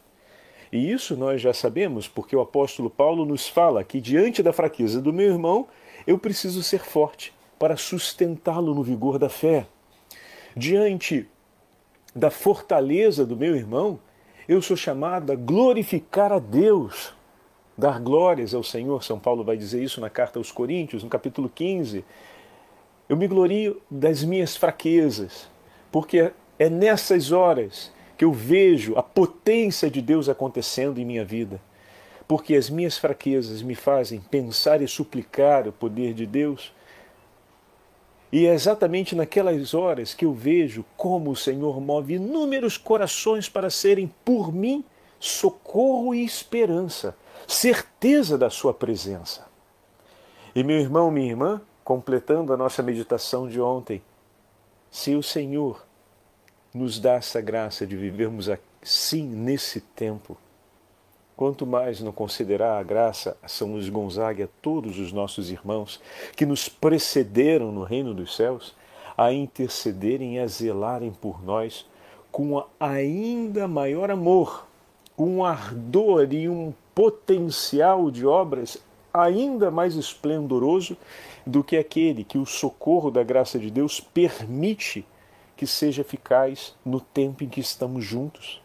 E isso nós já sabemos, porque o apóstolo Paulo nos fala que diante da fraqueza do meu irmão, eu preciso ser forte para sustentá-lo no vigor da fé. Diante da fortaleza do meu irmão, eu sou chamado a glorificar a Deus, dar glórias ao Senhor. São Paulo vai dizer isso na carta aos Coríntios, no capítulo 15. Eu me glorio das minhas fraquezas, porque é nessas horas que eu vejo a potência de Deus acontecendo em minha vida. Porque as minhas fraquezas me fazem pensar e suplicar o poder de Deus e é exatamente naquelas horas que eu vejo como o Senhor move inúmeros corações para serem por mim socorro e esperança, certeza da Sua presença. E meu irmão, minha irmã, completando a nossa meditação de ontem, se o Senhor nos dá essa graça de vivermos assim nesse tempo, Quanto mais não considerar a graça a São Luís Gonzaga e a todos os nossos irmãos que nos precederam no reino dos céus, a intercederem e a zelarem por nós com ainda maior amor, um ardor e um potencial de obras ainda mais esplendoroso do que aquele que o socorro da graça de Deus permite que seja eficaz no tempo em que estamos juntos.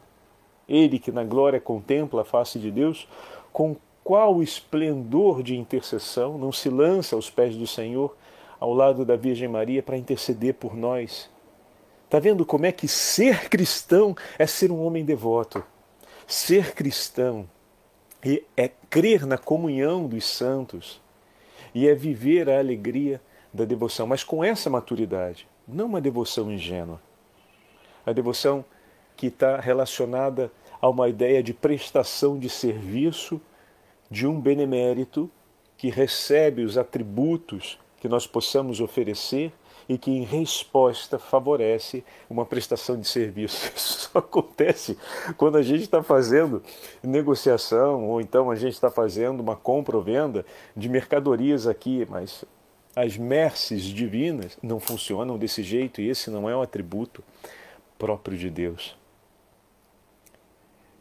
Ele que na glória contempla a face de Deus, com qual esplendor de intercessão não se lança aos pés do Senhor, ao lado da Virgem Maria, para interceder por nós. Está vendo como é que ser cristão é ser um homem devoto? Ser cristão é crer na comunhão dos santos e é viver a alegria da devoção, mas com essa maturidade, não uma devoção ingênua. A devoção que está relacionada a uma ideia de prestação de serviço de um benemérito que recebe os atributos que nós possamos oferecer e que, em resposta, favorece uma prestação de serviço. Isso só acontece quando a gente está fazendo negociação ou então a gente está fazendo uma compra ou venda de mercadorias aqui, mas as merces divinas não funcionam desse jeito e esse não é um atributo próprio de Deus.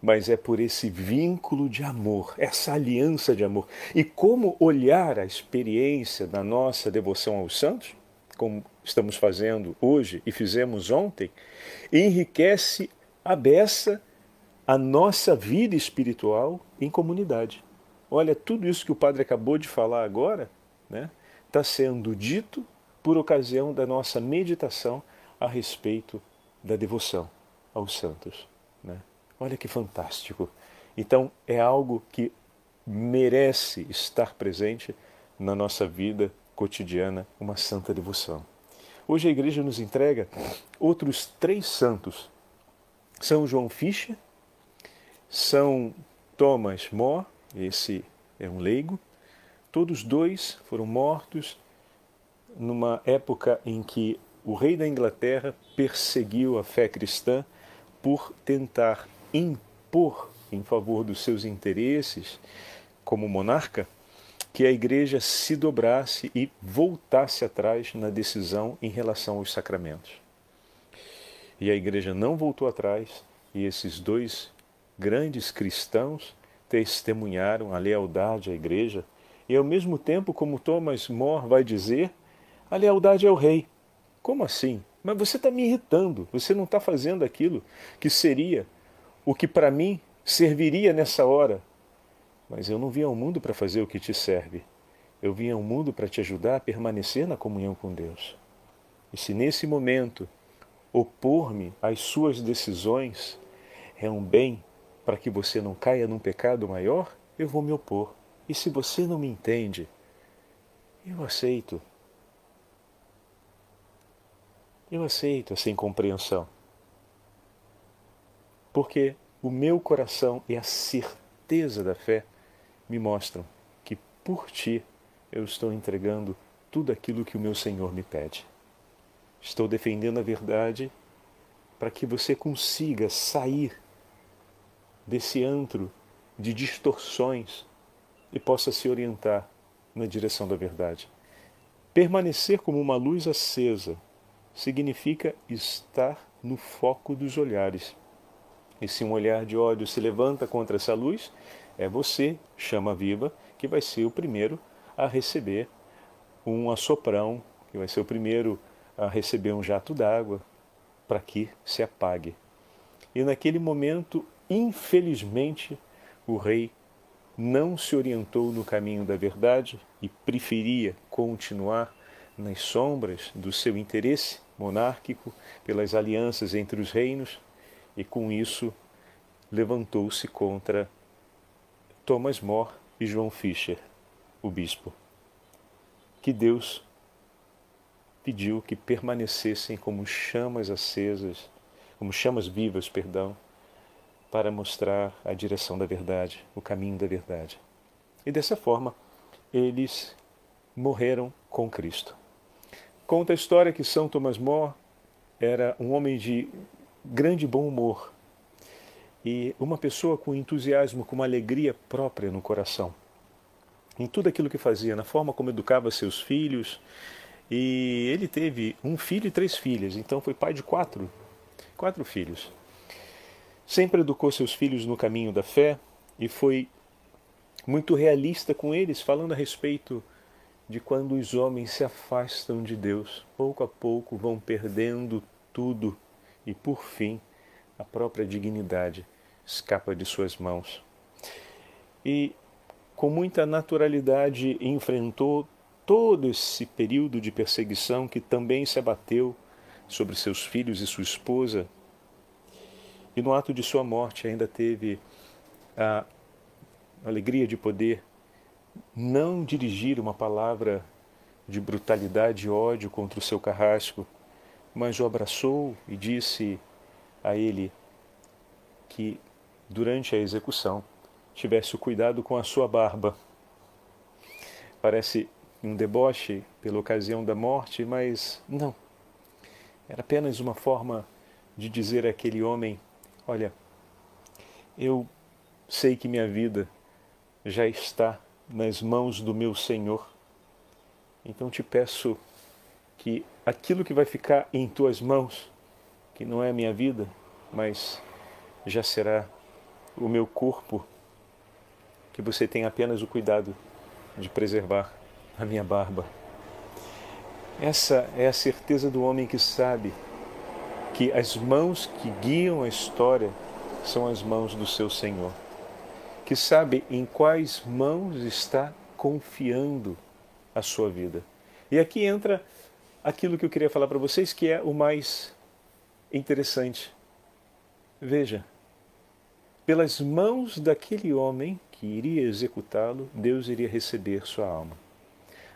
Mas é por esse vínculo de amor, essa aliança de amor. E como olhar a experiência da nossa devoção aos santos? Como estamos fazendo hoje e fizemos ontem, enriquece a beça a nossa vida espiritual em comunidade. Olha, tudo isso que o padre acabou de falar agora está né, tá sendo dito por ocasião da nossa meditação a respeito da devoção aos santos. Né? Olha que fantástico. Então, é algo que merece estar presente na nossa vida cotidiana uma santa devoção. Hoje a igreja nos entrega outros três santos: São João Fischer, São Thomas More, esse é um leigo. Todos dois foram mortos numa época em que o rei da Inglaterra perseguiu a fé cristã por tentar impor em favor dos seus interesses como monarca que a igreja se dobrasse e voltasse atrás na decisão em relação aos sacramentos. E a igreja não voltou atrás, e esses dois grandes cristãos testemunharam a lealdade à igreja, e ao mesmo tempo, como Thomas More vai dizer, a lealdade ao rei. Como assim? Mas você está me irritando, você não está fazendo aquilo que seria o que para mim serviria nessa hora mas eu não vim ao mundo para fazer o que te serve. Eu vim ao mundo para te ajudar a permanecer na comunhão com Deus. E se nesse momento opor-me às suas decisões é um bem para que você não caia num pecado maior, eu vou me opor. E se você não me entende, eu aceito. Eu aceito essa incompreensão. Porque o meu coração é a certeza da fé me mostram que por ti eu estou entregando tudo aquilo que o meu Senhor me pede. Estou defendendo a verdade para que você consiga sair desse antro de distorções e possa se orientar na direção da verdade. Permanecer como uma luz acesa significa estar no foco dos olhares. E se um olhar de ódio se levanta contra essa luz, é você, chama viva, que vai ser o primeiro a receber um assoprão, que vai ser o primeiro a receber um jato d'água para que se apague. E naquele momento, infelizmente, o rei não se orientou no caminho da verdade e preferia continuar nas sombras do seu interesse monárquico pelas alianças entre os reinos e com isso levantou-se contra Thomas More e João Fischer, o bispo. Que Deus pediu que permanecessem como chamas acesas, como chamas vivas, perdão, para mostrar a direção da verdade, o caminho da verdade. E dessa forma, eles morreram com Cristo. Conta a história que São Thomas More era um homem de grande bom humor, e uma pessoa com entusiasmo, com uma alegria própria no coração, em tudo aquilo que fazia, na forma como educava seus filhos. E ele teve um filho e três filhas, então foi pai de quatro, quatro filhos. Sempre educou seus filhos no caminho da fé e foi muito realista com eles, falando a respeito de quando os homens se afastam de Deus, pouco a pouco vão perdendo tudo e, por fim, a própria dignidade escapa de suas mãos. E com muita naturalidade enfrentou todo esse período de perseguição que também se abateu sobre seus filhos e sua esposa. E no ato de sua morte ainda teve a alegria de poder não dirigir uma palavra de brutalidade e ódio contra o seu carrasco, mas o abraçou e disse a ele que durante a execução tivesse cuidado com a sua barba. Parece um deboche pela ocasião da morte, mas não. Era apenas uma forma de dizer àquele homem: Olha, eu sei que minha vida já está nas mãos do meu Senhor. Então te peço que aquilo que vai ficar em tuas mãos, que não é a minha vida, mas já será o meu corpo, que você tenha apenas o cuidado de preservar a minha barba. Essa é a certeza do homem que sabe que as mãos que guiam a história são as mãos do seu Senhor, que sabe em quais mãos está confiando a sua vida. E aqui entra aquilo que eu queria falar para vocês, que é o mais interessante. Veja, pelas mãos daquele homem que iria executá-lo, Deus iria receber sua alma.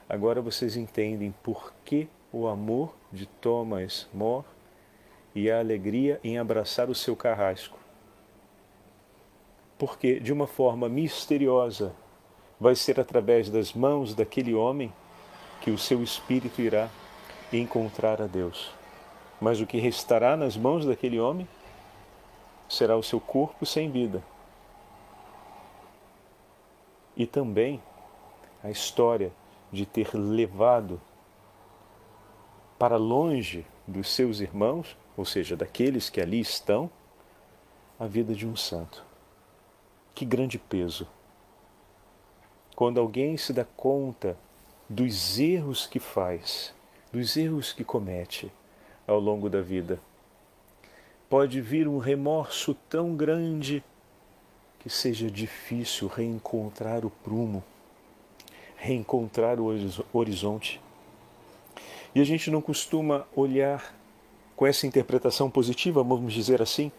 Agora vocês entendem por que o amor de Thomas More e a alegria em abraçar o seu carrasco. Porque, de uma forma misteriosa, vai ser através das mãos daquele homem que o seu espírito irá encontrar a Deus. Mas o que restará nas mãos daquele homem será o seu corpo sem vida. E também a história de ter levado para longe dos seus irmãos, ou seja, daqueles que ali estão, a vida de um santo. Que grande peso! Quando alguém se dá conta dos erros que faz, dos erros que comete ao longo da vida, pode vir um remorso tão grande que seja difícil reencontrar o prumo reencontrar o horizonte. E a gente não costuma olhar com essa interpretação positiva, vamos dizer assim.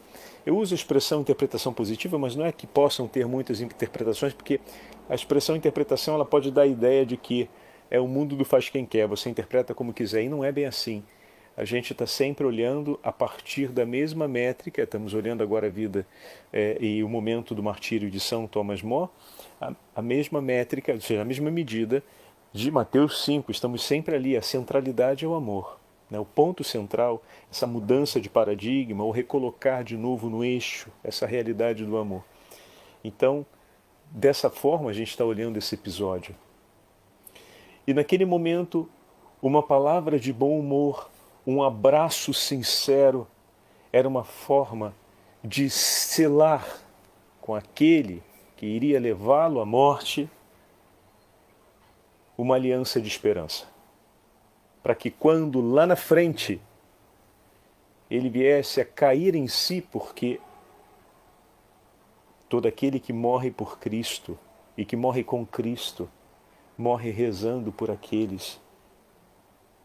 Eu uso a expressão interpretação positiva, mas não é que possam ter muitas interpretações, porque a expressão interpretação ela pode dar a ideia de que é o mundo do faz quem quer, você interpreta como quiser, e não é bem assim. A gente está sempre olhando a partir da mesma métrica, estamos olhando agora a vida é, e o momento do martírio de São Thomas More, a, a mesma métrica, ou seja, a mesma medida de Mateus 5. Estamos sempre ali, a centralidade é o amor. Né? O ponto central, essa mudança de paradigma, o recolocar de novo no eixo essa realidade do amor. Então, dessa forma, a gente está olhando esse episódio. E naquele momento, uma palavra de bom humor, um abraço sincero, era uma forma de selar com aquele que iria levá-lo à morte, uma aliança de esperança. Para que quando lá na frente ele viesse a cair em si, porque todo aquele que morre por Cristo e que morre com Cristo, morre rezando por aqueles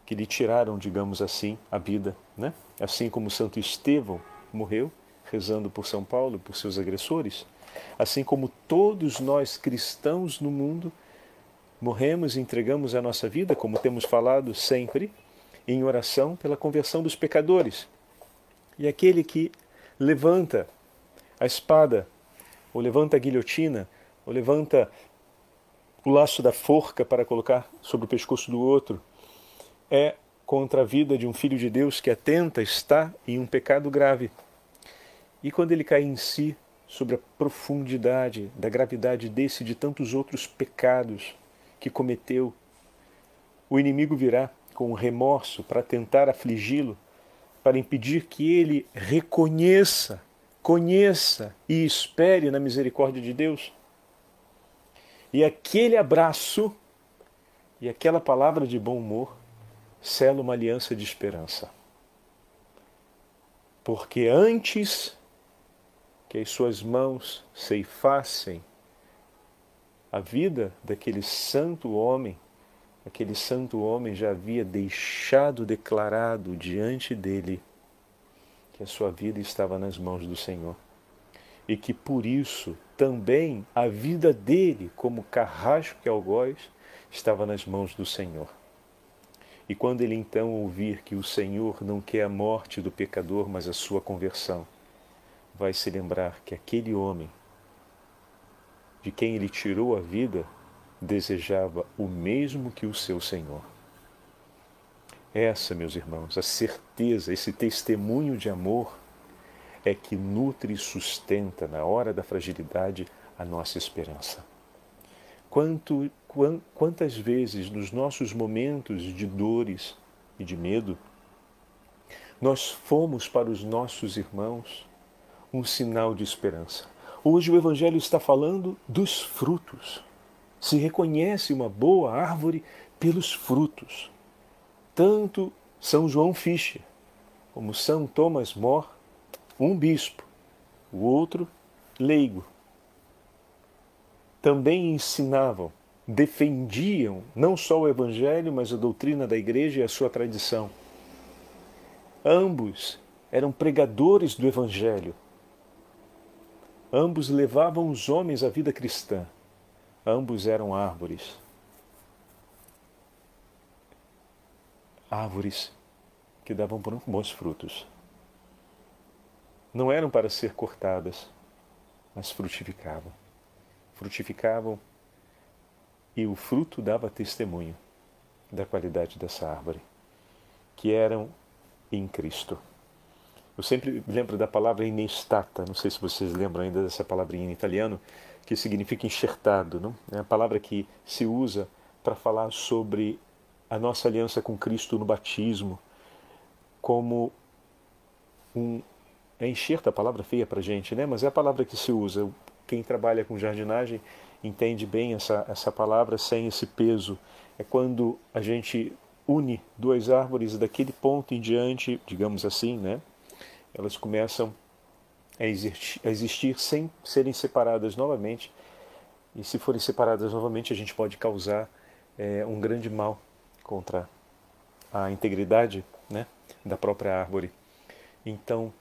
que lhe tiraram, digamos assim, a vida, né? Assim como Santo Estevão morreu rezando por São Paulo, por seus agressores, Assim como todos nós cristãos no mundo morremos e entregamos a nossa vida, como temos falado sempre, em oração pela conversão dos pecadores. E aquele que levanta a espada, ou levanta a guilhotina, ou levanta o laço da forca para colocar sobre o pescoço do outro, é contra a vida de um filho de Deus que atenta, está em um pecado grave. E quando ele cai em si, sobre a profundidade da gravidade desse e de tantos outros pecados que cometeu. O inimigo virá com remorso para tentar afligi-lo, para impedir que ele reconheça, conheça e espere na misericórdia de Deus. E aquele abraço e aquela palavra de bom humor sela uma aliança de esperança. Porque antes que as suas mãos ceifassem a vida daquele santo homem aquele santo homem já havia deixado declarado diante dele que a sua vida estava nas mãos do Senhor e que por isso também a vida dele, como carrasco que é algoz, estava nas mãos do Senhor. E quando ele então ouvir que o Senhor não quer a morte do pecador, mas a sua conversão, vai se lembrar que aquele homem, de quem ele tirou a vida, desejava o mesmo que o seu Senhor. Essa, meus irmãos, a certeza, esse testemunho de amor é que nutre e sustenta na hora da fragilidade a nossa esperança. Quanto, quantas vezes nos nossos momentos de dores e de medo, nós fomos para os nossos irmãos um sinal de esperança. Hoje o Evangelho está falando dos frutos. Se reconhece uma boa árvore pelos frutos. Tanto São João Fischer como São Thomas More um bispo, o outro leigo. Também ensinavam, defendiam não só o Evangelho, mas a doutrina da igreja e a sua tradição. Ambos eram pregadores do Evangelho. Ambos levavam os homens à vida cristã. Ambos eram árvores. Árvores que davam bons frutos não eram para ser cortadas, mas frutificavam. Frutificavam e o fruto dava testemunho da qualidade dessa árvore, que eram em Cristo. Eu sempre lembro da palavra inestata, não sei se vocês lembram ainda dessa palavrinha em italiano, que significa enxertado. Não? É a palavra que se usa para falar sobre a nossa aliança com Cristo no batismo, como um, é enxerto a palavra feia para gente, né? mas é a palavra que se usa. Quem trabalha com jardinagem entende bem essa, essa palavra sem esse peso. É quando a gente une duas árvores daquele ponto em diante, digamos assim, né? elas começam a existir, a existir sem serem separadas novamente. E se forem separadas novamente, a gente pode causar é, um grande mal contra a integridade né, da própria árvore. Então,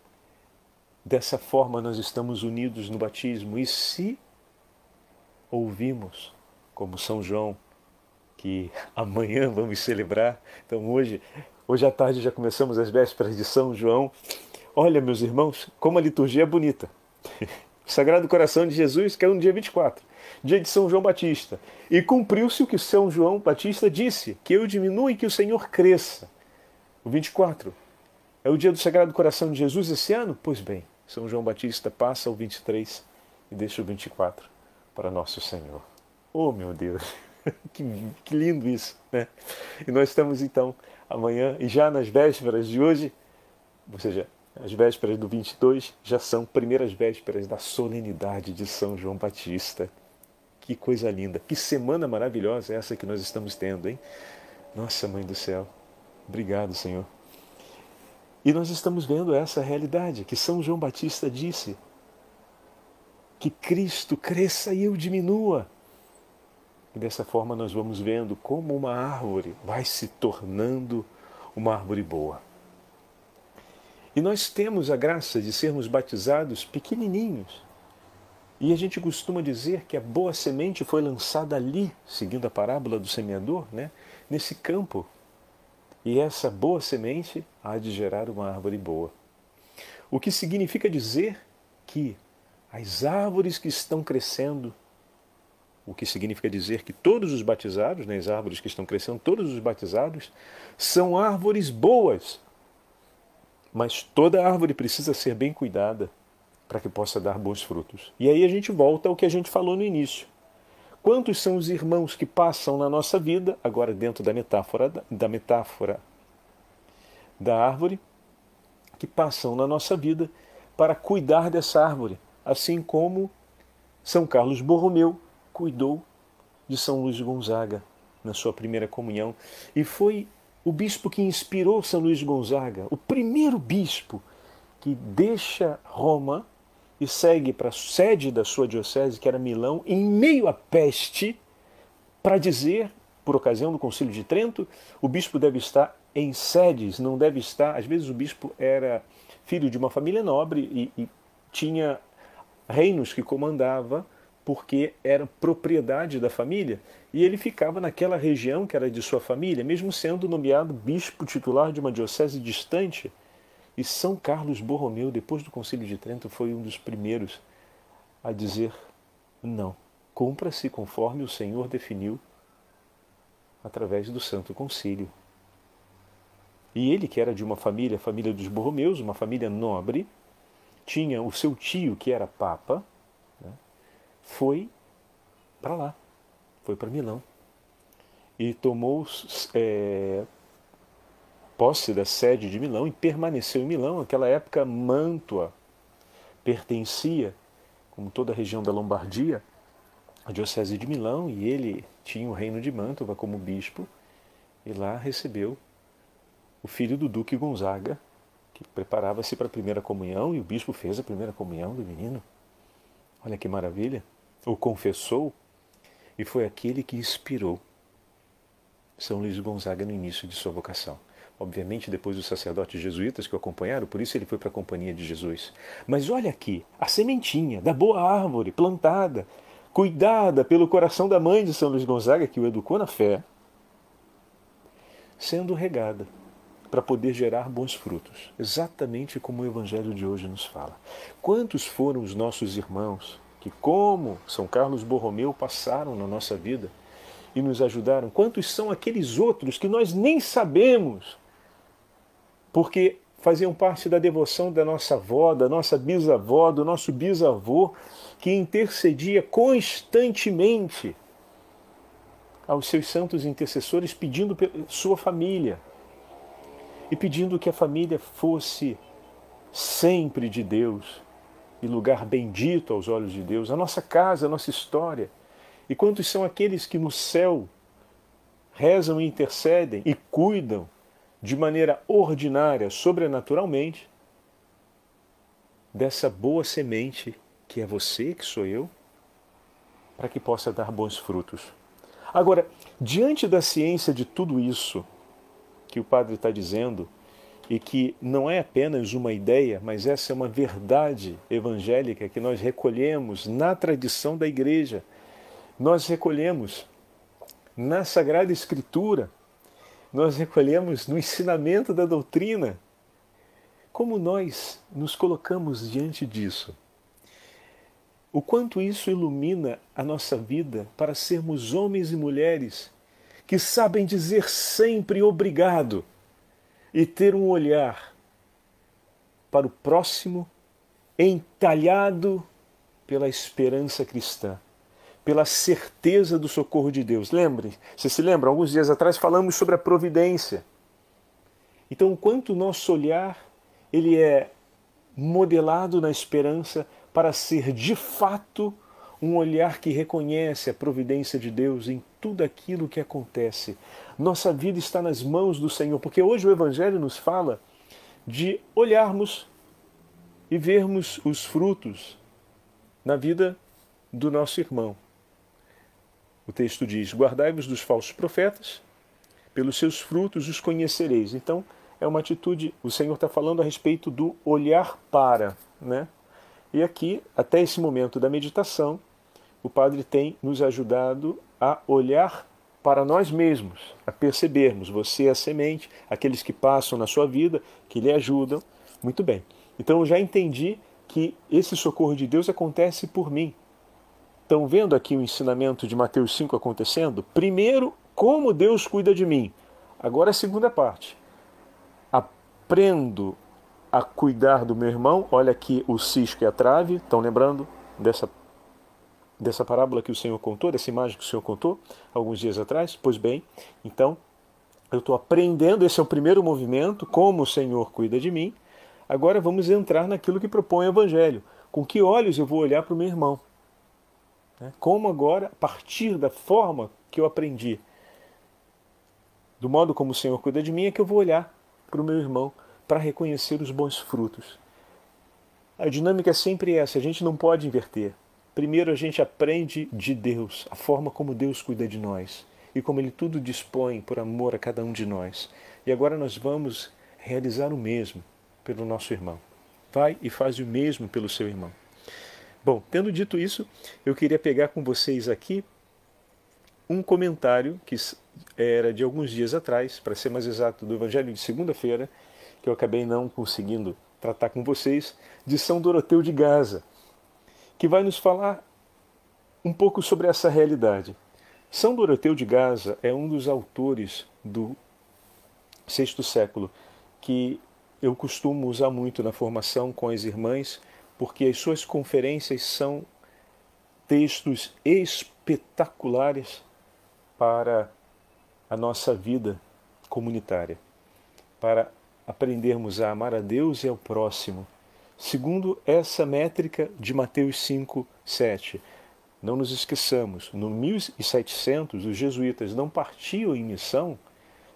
Dessa forma, nós estamos unidos no batismo. E se ouvimos, como São João, que amanhã vamos celebrar, então hoje, hoje à tarde já começamos as vésperas de São João. Olha, meus irmãos, como a liturgia é bonita. O Sagrado Coração de Jesus, que é no dia 24, dia de São João Batista. E cumpriu-se o que São João Batista disse: que eu diminua e que o Senhor cresça. O 24 é o dia do Sagrado Coração de Jesus esse ano? Pois bem, São João Batista passa o 23 e deixa o 24 para Nosso Senhor. Oh, meu Deus! que, que lindo isso, né? E nós estamos então amanhã e já nas vésperas de hoje, ou seja, as vésperas do 22 já são primeiras vésperas da solenidade de São João Batista. Que coisa linda, que semana maravilhosa essa que nós estamos tendo, hein? Nossa, Mãe do céu, obrigado, Senhor. E nós estamos vendo essa realidade que São João Batista disse: que Cristo cresça e eu diminua. E dessa forma nós vamos vendo como uma árvore vai se tornando uma árvore boa. E nós temos a graça de sermos batizados pequenininhos. E a gente costuma dizer que a boa semente foi lançada ali, seguindo a parábola do semeador, né? nesse campo e essa boa semente há de gerar uma árvore boa. O que significa dizer que as árvores que estão crescendo, o que significa dizer que todos os batizados, né, as árvores que estão crescendo, todos os batizados, são árvores boas. Mas toda árvore precisa ser bem cuidada para que possa dar bons frutos. E aí a gente volta ao que a gente falou no início. Quantos são os irmãos que passam na nossa vida, agora dentro da metáfora da metáfora da árvore, que passam na nossa vida para cuidar dessa árvore, assim como São Carlos Borromeu cuidou de São Luís Gonzaga na sua primeira comunhão. E foi o bispo que inspirou São Luís Gonzaga, o primeiro bispo que deixa Roma e segue para a sede da sua diocese, que era Milão, em meio à peste, para dizer por ocasião do Concílio de Trento, o bispo deve estar em sedes, não deve estar. Às vezes o bispo era filho de uma família nobre e, e tinha reinos que comandava porque era propriedade da família e ele ficava naquela região que era de sua família, mesmo sendo nomeado bispo titular de uma diocese distante. E São Carlos Borromeu, depois do Concílio de Trento, foi um dos primeiros a dizer: não, cumpra-se conforme o Senhor definiu através do Santo Concílio. E ele, que era de uma família, a família dos Borromeus, uma família nobre, tinha o seu tio, que era papa, né, foi para lá, foi para Milão. E tomou é, posse da sede de Milão e permaneceu em Milão. Naquela época, Mantua pertencia, como toda a região da Lombardia, à Diocese de Milão, e ele tinha o reino de Mantova como bispo, e lá recebeu o filho do Duque Gonzaga, que preparava-se para a primeira comunhão, e o bispo fez a primeira comunhão do menino. Olha que maravilha! O confessou, e foi aquele que inspirou São Luís Gonzaga no início de sua vocação. Obviamente, depois os sacerdotes jesuítas que o acompanharam, por isso ele foi para a companhia de Jesus. Mas olha aqui, a sementinha da boa árvore plantada, cuidada pelo coração da mãe de São Luís Gonzaga, que o educou na fé, sendo regada para poder gerar bons frutos, exatamente como o Evangelho de hoje nos fala. Quantos foram os nossos irmãos que, como São Carlos Borromeu, passaram na nossa vida e nos ajudaram? Quantos são aqueles outros que nós nem sabemos, porque faziam parte da devoção da nossa avó, da nossa bisavó, do nosso bisavô, que intercedia constantemente aos seus santos intercessores pedindo sua família e pedindo que a família fosse sempre de Deus e lugar bendito aos olhos de Deus, a nossa casa, a nossa história. E quantos são aqueles que no céu rezam e intercedem e cuidam de maneira ordinária, sobrenaturalmente, dessa boa semente que é você, que sou eu, para que possa dar bons frutos. Agora, diante da ciência de tudo isso, que o padre está dizendo e que não é apenas uma ideia, mas essa é uma verdade evangélica que nós recolhemos na tradição da igreja, nós recolhemos na Sagrada Escritura, nós recolhemos no ensinamento da doutrina. Como nós nos colocamos diante disso? O quanto isso ilumina a nossa vida para sermos homens e mulheres que sabem dizer sempre obrigado e ter um olhar para o próximo entalhado pela esperança cristã, pela certeza do socorro de Deus. Lembre, você se lembra, alguns dias atrás falamos sobre a providência. Então, quanto o nosso olhar ele é modelado na esperança para ser de fato um olhar que reconhece a providência de Deus em tudo aquilo que acontece. Nossa vida está nas mãos do Senhor, porque hoje o Evangelho nos fala de olharmos e vermos os frutos na vida do nosso irmão. O texto diz: Guardai-vos dos falsos profetas, pelos seus frutos os conhecereis. Então, é uma atitude, o Senhor está falando a respeito do olhar para, né? E aqui, até esse momento da meditação, o Padre tem nos ajudado a olhar para nós mesmos, a percebermos você é a semente, aqueles que passam na sua vida, que lhe ajudam. Muito bem. Então eu já entendi que esse socorro de Deus acontece por mim. Estão vendo aqui o ensinamento de Mateus 5 acontecendo? Primeiro, como Deus cuida de mim. Agora a segunda parte. Aprendo a cuidar do meu irmão. Olha aqui o cisco e a trave. Estão lembrando dessa, dessa parábola que o Senhor contou, dessa imagem que o Senhor contou alguns dias atrás? Pois bem, então eu estou aprendendo, esse é o primeiro movimento, como o Senhor cuida de mim. Agora vamos entrar naquilo que propõe o Evangelho. Com que olhos eu vou olhar para o meu irmão? Né? Como agora, a partir da forma que eu aprendi, do modo como o Senhor cuida de mim, é que eu vou olhar para o meu irmão para reconhecer os bons frutos. A dinâmica é sempre essa, a gente não pode inverter. Primeiro a gente aprende de Deus, a forma como Deus cuida de nós. e como Ele tudo dispõe por amor a cada um de nós. E agora nós vamos realizar o mesmo pelo nosso irmão. Vai e faz o mesmo pelo seu irmão. Bom, tendo dito isso, eu queria pegar com vocês aqui um comentário que era de alguns dias atrás, para ser mais exato, do Evangelho de segunda-feira, que eu acabei não conseguindo tratar com vocês, de São Doroteu de Gaza, que vai nos falar um pouco sobre essa realidade. São Doroteu de Gaza é um dos autores do sexto século que eu costumo usar muito na formação com as irmãs, porque as suas conferências são textos espetaculares para a nossa vida comunitária, para aprendermos a amar a Deus e ao próximo, segundo essa métrica de Mateus 5, 7. Não nos esqueçamos, no 1700 os jesuítas não partiam em missão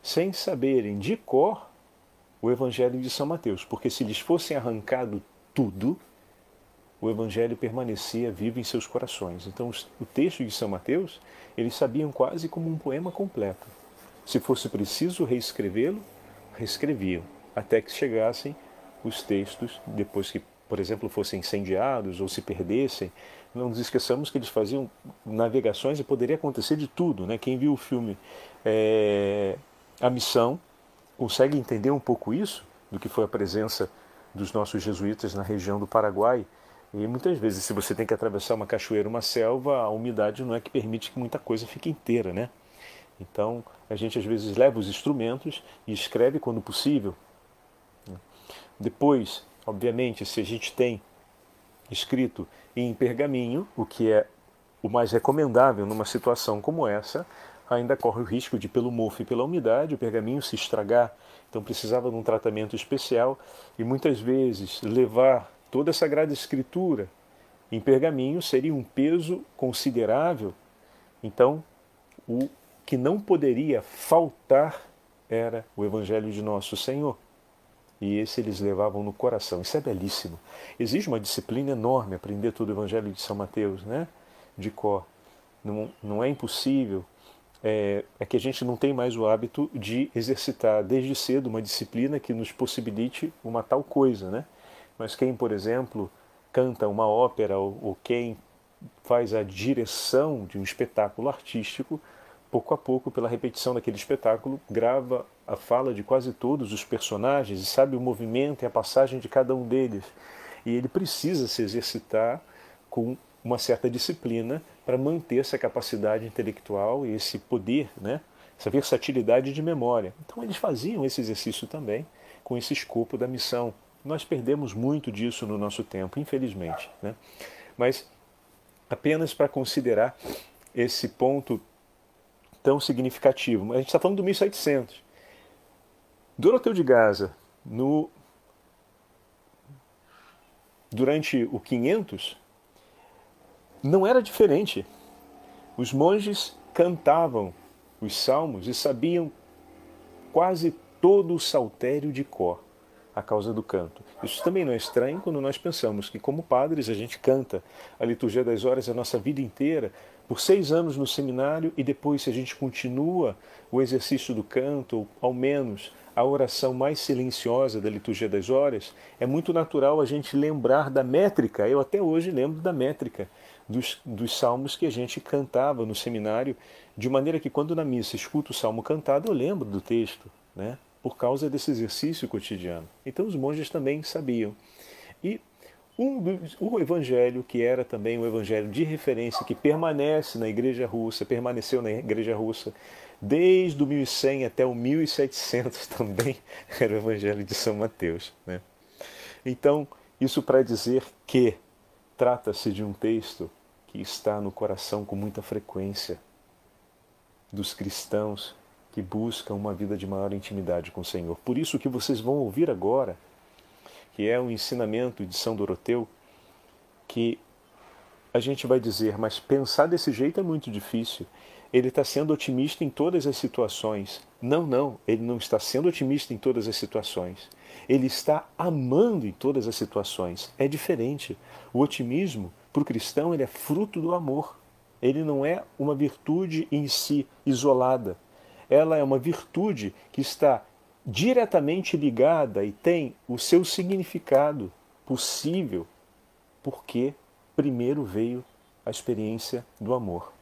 sem saberem de cor o Evangelho de São Mateus, porque se lhes fossem arrancado tudo, o Evangelho permanecia vivo em seus corações. Então, o texto de São Mateus, eles sabiam quase como um poema completo. Se fosse preciso reescrevê-lo, reescreviam, até que chegassem os textos, depois que, por exemplo, fossem incendiados ou se perdessem. Não nos esqueçamos que eles faziam navegações e poderia acontecer de tudo. Né? Quem viu o filme é, A Missão consegue entender um pouco isso, do que foi a presença dos nossos jesuítas na região do Paraguai. E muitas vezes, se você tem que atravessar uma cachoeira, uma selva, a umidade não é que permite que muita coisa fique inteira, né? Então, a gente às vezes leva os instrumentos e escreve quando possível. Depois, obviamente, se a gente tem escrito em pergaminho, o que é o mais recomendável numa situação como essa, ainda corre o risco de, pelo mofo e pela umidade, o pergaminho se estragar. Então precisava de um tratamento especial e muitas vezes levar toda a Sagrada Escritura em pergaminho seria um peso considerável. Então, o que não poderia faltar era o Evangelho de Nosso Senhor. E esse eles levavam no coração. Isso é belíssimo. Exige uma disciplina enorme aprender todo o Evangelho de São Mateus, né? De cor. Não, não é impossível é, é, que a gente não tem mais o hábito de exercitar desde cedo uma disciplina que nos possibilite uma tal coisa, né? Mas quem, por exemplo, canta uma ópera ou, ou quem faz a direção de um espetáculo artístico, pouco a pouco, pela repetição daquele espetáculo, grava a fala de quase todos os personagens e sabe o movimento e a passagem de cada um deles. E ele precisa se exercitar com uma certa disciplina para manter essa capacidade intelectual e esse poder, né? essa versatilidade de memória. Então eles faziam esse exercício também com esse escopo da missão. Nós perdemos muito disso no nosso tempo, infelizmente. Né? Mas apenas para considerar esse ponto tão significativo. A gente está falando do 1700. Doroteu de Gaza, no, durante o 500, não era diferente. Os monges cantavam os salmos e sabiam quase todo o saltério de cor a causa do canto. Isso também não é estranho quando nós pensamos que, como padres, a gente canta a liturgia das horas a nossa vida inteira, por seis anos no seminário, e depois, se a gente continua o exercício do canto, ou ao menos a oração mais silenciosa da liturgia das horas, é muito natural a gente lembrar da métrica. Eu até hoje lembro da métrica dos, dos salmos que a gente cantava no seminário, de maneira que quando na missa escuto o salmo cantado, eu lembro do texto, né? Por causa desse exercício cotidiano. Então os monges também sabiam. E um, o evangelho, que era também um evangelho de referência, que permanece na igreja russa, permaneceu na igreja russa desde o 1100 até o 1700 também, era o evangelho de São Mateus. Né? Então, isso para dizer que Trata-se de um texto que está no coração com muita frequência dos cristãos que buscam uma vida de maior intimidade com o Senhor. Por isso que vocês vão ouvir agora, que é um ensinamento de São Doroteu, que a gente vai dizer, mas pensar desse jeito é muito difícil. Ele está sendo otimista em todas as situações. Não, não, ele não está sendo otimista em todas as situações. Ele está amando em todas as situações. É diferente. O otimismo, para o cristão, ele é fruto do amor. ele não é uma virtude em si isolada. Ela é uma virtude que está diretamente ligada e tem o seu significado possível porque primeiro veio a experiência do amor,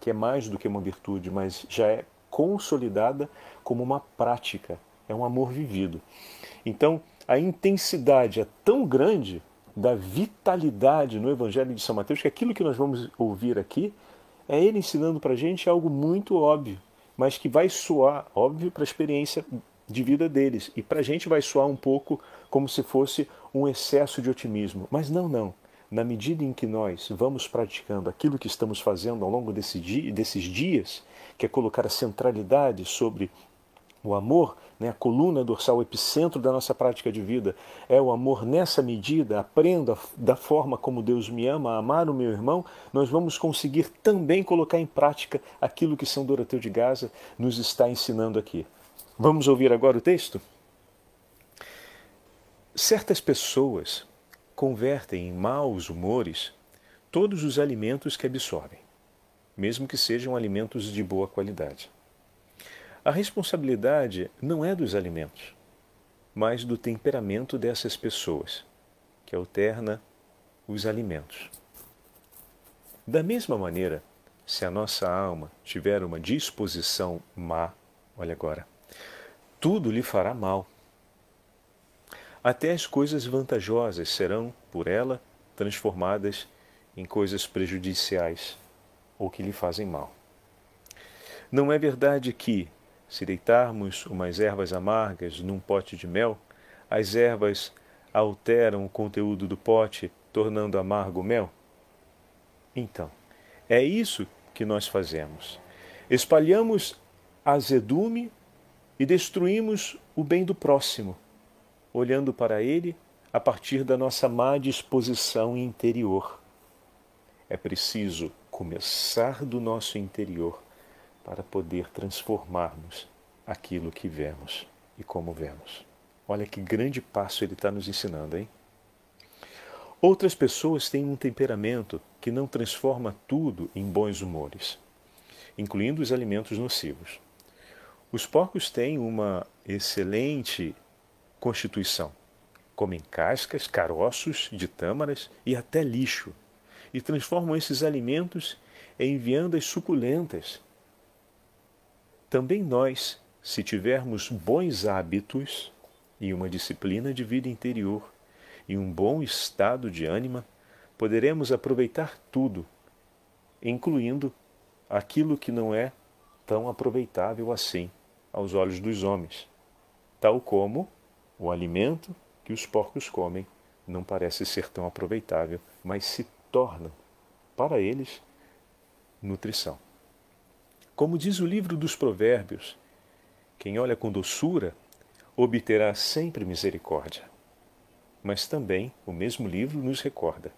que é mais do que uma virtude, mas já é consolidada como uma prática, é um amor vivido. Então, a intensidade é tão grande da vitalidade no Evangelho de São Mateus que aquilo que nós vamos ouvir aqui é ele ensinando para a gente algo muito óbvio, mas que vai soar óbvio para a experiência de vida deles. E para a gente vai soar um pouco como se fosse um excesso de otimismo. Mas não, não. Na medida em que nós vamos praticando aquilo que estamos fazendo ao longo desse dia, desses dias, que é colocar a centralidade sobre o amor, né, a coluna dorsal, o epicentro da nossa prática de vida, é o amor nessa medida. Aprenda da forma como Deus me ama, a amar o meu irmão. Nós vamos conseguir também colocar em prática aquilo que São Doroteu de Gaza nos está ensinando aqui. Vamos ouvir agora o texto? Certas pessoas convertem em maus humores todos os alimentos que absorvem, mesmo que sejam alimentos de boa qualidade. A responsabilidade não é dos alimentos, mas do temperamento dessas pessoas, que alterna os alimentos. Da mesma maneira, se a nossa alma tiver uma disposição má, olha agora, tudo lhe fará mal. Até as coisas vantajosas serão, por ela, transformadas em coisas prejudiciais ou que lhe fazem mal. Não é verdade que, se deitarmos umas ervas amargas num pote de mel, as ervas alteram o conteúdo do pote, tornando amargo o mel? Então, é isso que nós fazemos. Espalhamos azedume e destruímos o bem do próximo, olhando para ele a partir da nossa má disposição interior. É preciso começar do nosso interior para poder transformarmos aquilo que vemos e como vemos. Olha que grande passo ele está nos ensinando, hein? Outras pessoas têm um temperamento que não transforma tudo em bons humores, incluindo os alimentos nocivos. Os porcos têm uma excelente constituição. Comem cascas, caroços de tâmaras e até lixo, e transformam esses alimentos em viandas suculentas também nós, se tivermos bons hábitos e uma disciplina de vida interior e um bom estado de ânima, poderemos aproveitar tudo, incluindo aquilo que não é tão aproveitável assim aos olhos dos homens, tal como o alimento que os porcos comem não parece ser tão aproveitável, mas se torna para eles nutrição. Como diz o livro dos Provérbios, quem olha com doçura obterá sempre misericórdia. Mas também o mesmo livro nos recorda: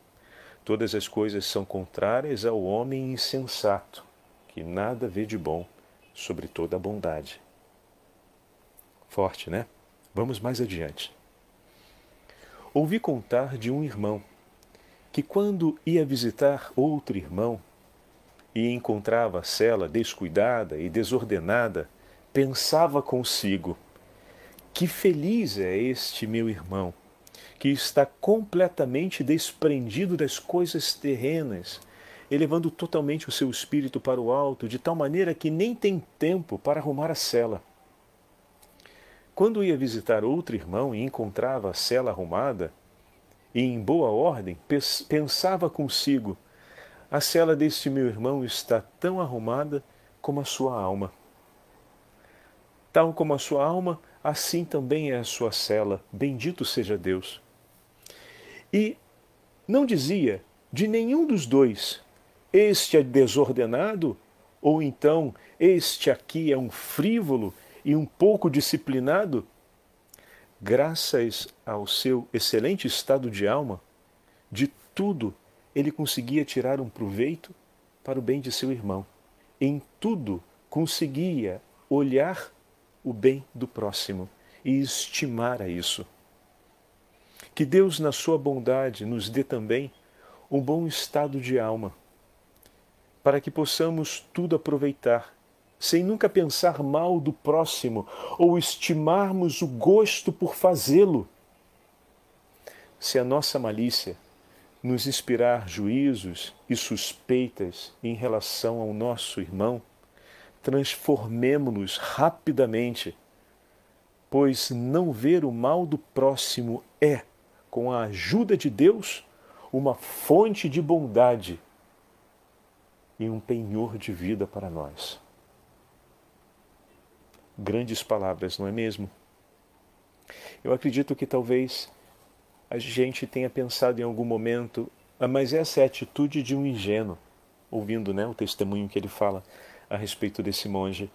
todas as coisas são contrárias ao homem insensato, que nada vê de bom sobre toda a bondade. Forte, né? Vamos mais adiante. Ouvi contar de um irmão que, quando ia visitar outro irmão, e encontrava a cela descuidada e desordenada, pensava consigo: que feliz é este meu irmão, que está completamente desprendido das coisas terrenas, elevando totalmente o seu espírito para o alto, de tal maneira que nem tem tempo para arrumar a cela. Quando ia visitar outro irmão e encontrava a cela arrumada e em boa ordem, pensava consigo: a cela deste meu irmão está tão arrumada como a sua alma. Tal como a sua alma, assim também é a sua cela. Bendito seja Deus. E não dizia de nenhum dos dois: este é desordenado, ou então este aqui é um frívolo e um pouco disciplinado. Graças ao seu excelente estado de alma, de tudo ele conseguia tirar um proveito para o bem de seu irmão. Em tudo conseguia olhar o bem do próximo e estimar a isso. Que Deus, na sua bondade, nos dê também um bom estado de alma, para que possamos tudo aproveitar, sem nunca pensar mal do próximo ou estimarmos o gosto por fazê-lo. Se a nossa malícia nos inspirar juízos e suspeitas em relação ao nosso irmão, transformemo-nos rapidamente, pois não ver o mal do próximo é, com a ajuda de Deus, uma fonte de bondade e um penhor de vida para nós. Grandes palavras, não é mesmo? Eu acredito que talvez a gente tenha pensado em algum momento, ah, mas essa é a atitude de um ingênuo, ouvindo né, o testemunho que ele fala a respeito desse monge.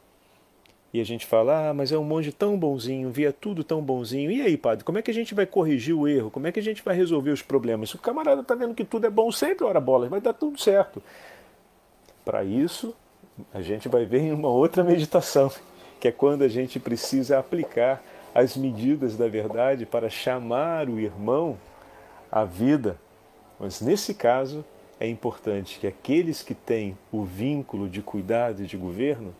E a gente fala, ah, mas é um monge tão bonzinho, via tudo tão bonzinho. E aí, padre, como é que a gente vai corrigir o erro? Como é que a gente vai resolver os problemas? O camarada está vendo que tudo é bom sempre, ora bola, vai dar tudo certo. Para isso, a gente vai ver em uma outra meditação, que é quando a gente precisa aplicar as medidas da verdade para chamar o irmão à vida. Mas nesse caso, é importante que aqueles que têm o vínculo de cuidado e de governo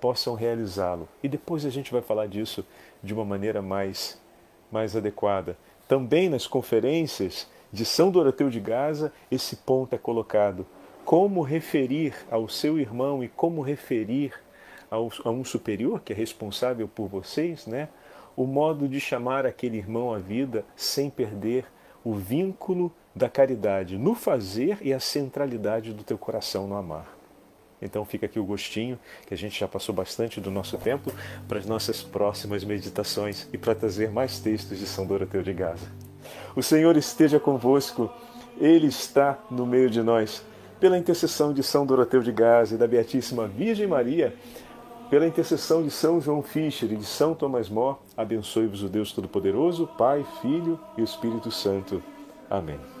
possam realizá-lo. E depois a gente vai falar disso de uma maneira mais, mais adequada. Também nas conferências de São Doroteu de Gaza, esse ponto é colocado como referir ao seu irmão e como referir ao, a um superior que é responsável por vocês, né? O modo de chamar aquele irmão à vida sem perder o vínculo da caridade no fazer e a centralidade do teu coração no amar. Então fica aqui o gostinho, que a gente já passou bastante do nosso tempo, para as nossas próximas meditações e para trazer mais textos de São Doroteu de Gaza. O Senhor esteja convosco, Ele está no meio de nós pela intercessão de São Doroteu de Gaza e da Beatíssima Virgem Maria, pela intercessão de São João Fischer e de São Tomás Mó, abençoe-vos o Deus Todo-Poderoso, Pai, Filho e Espírito Santo. Amém.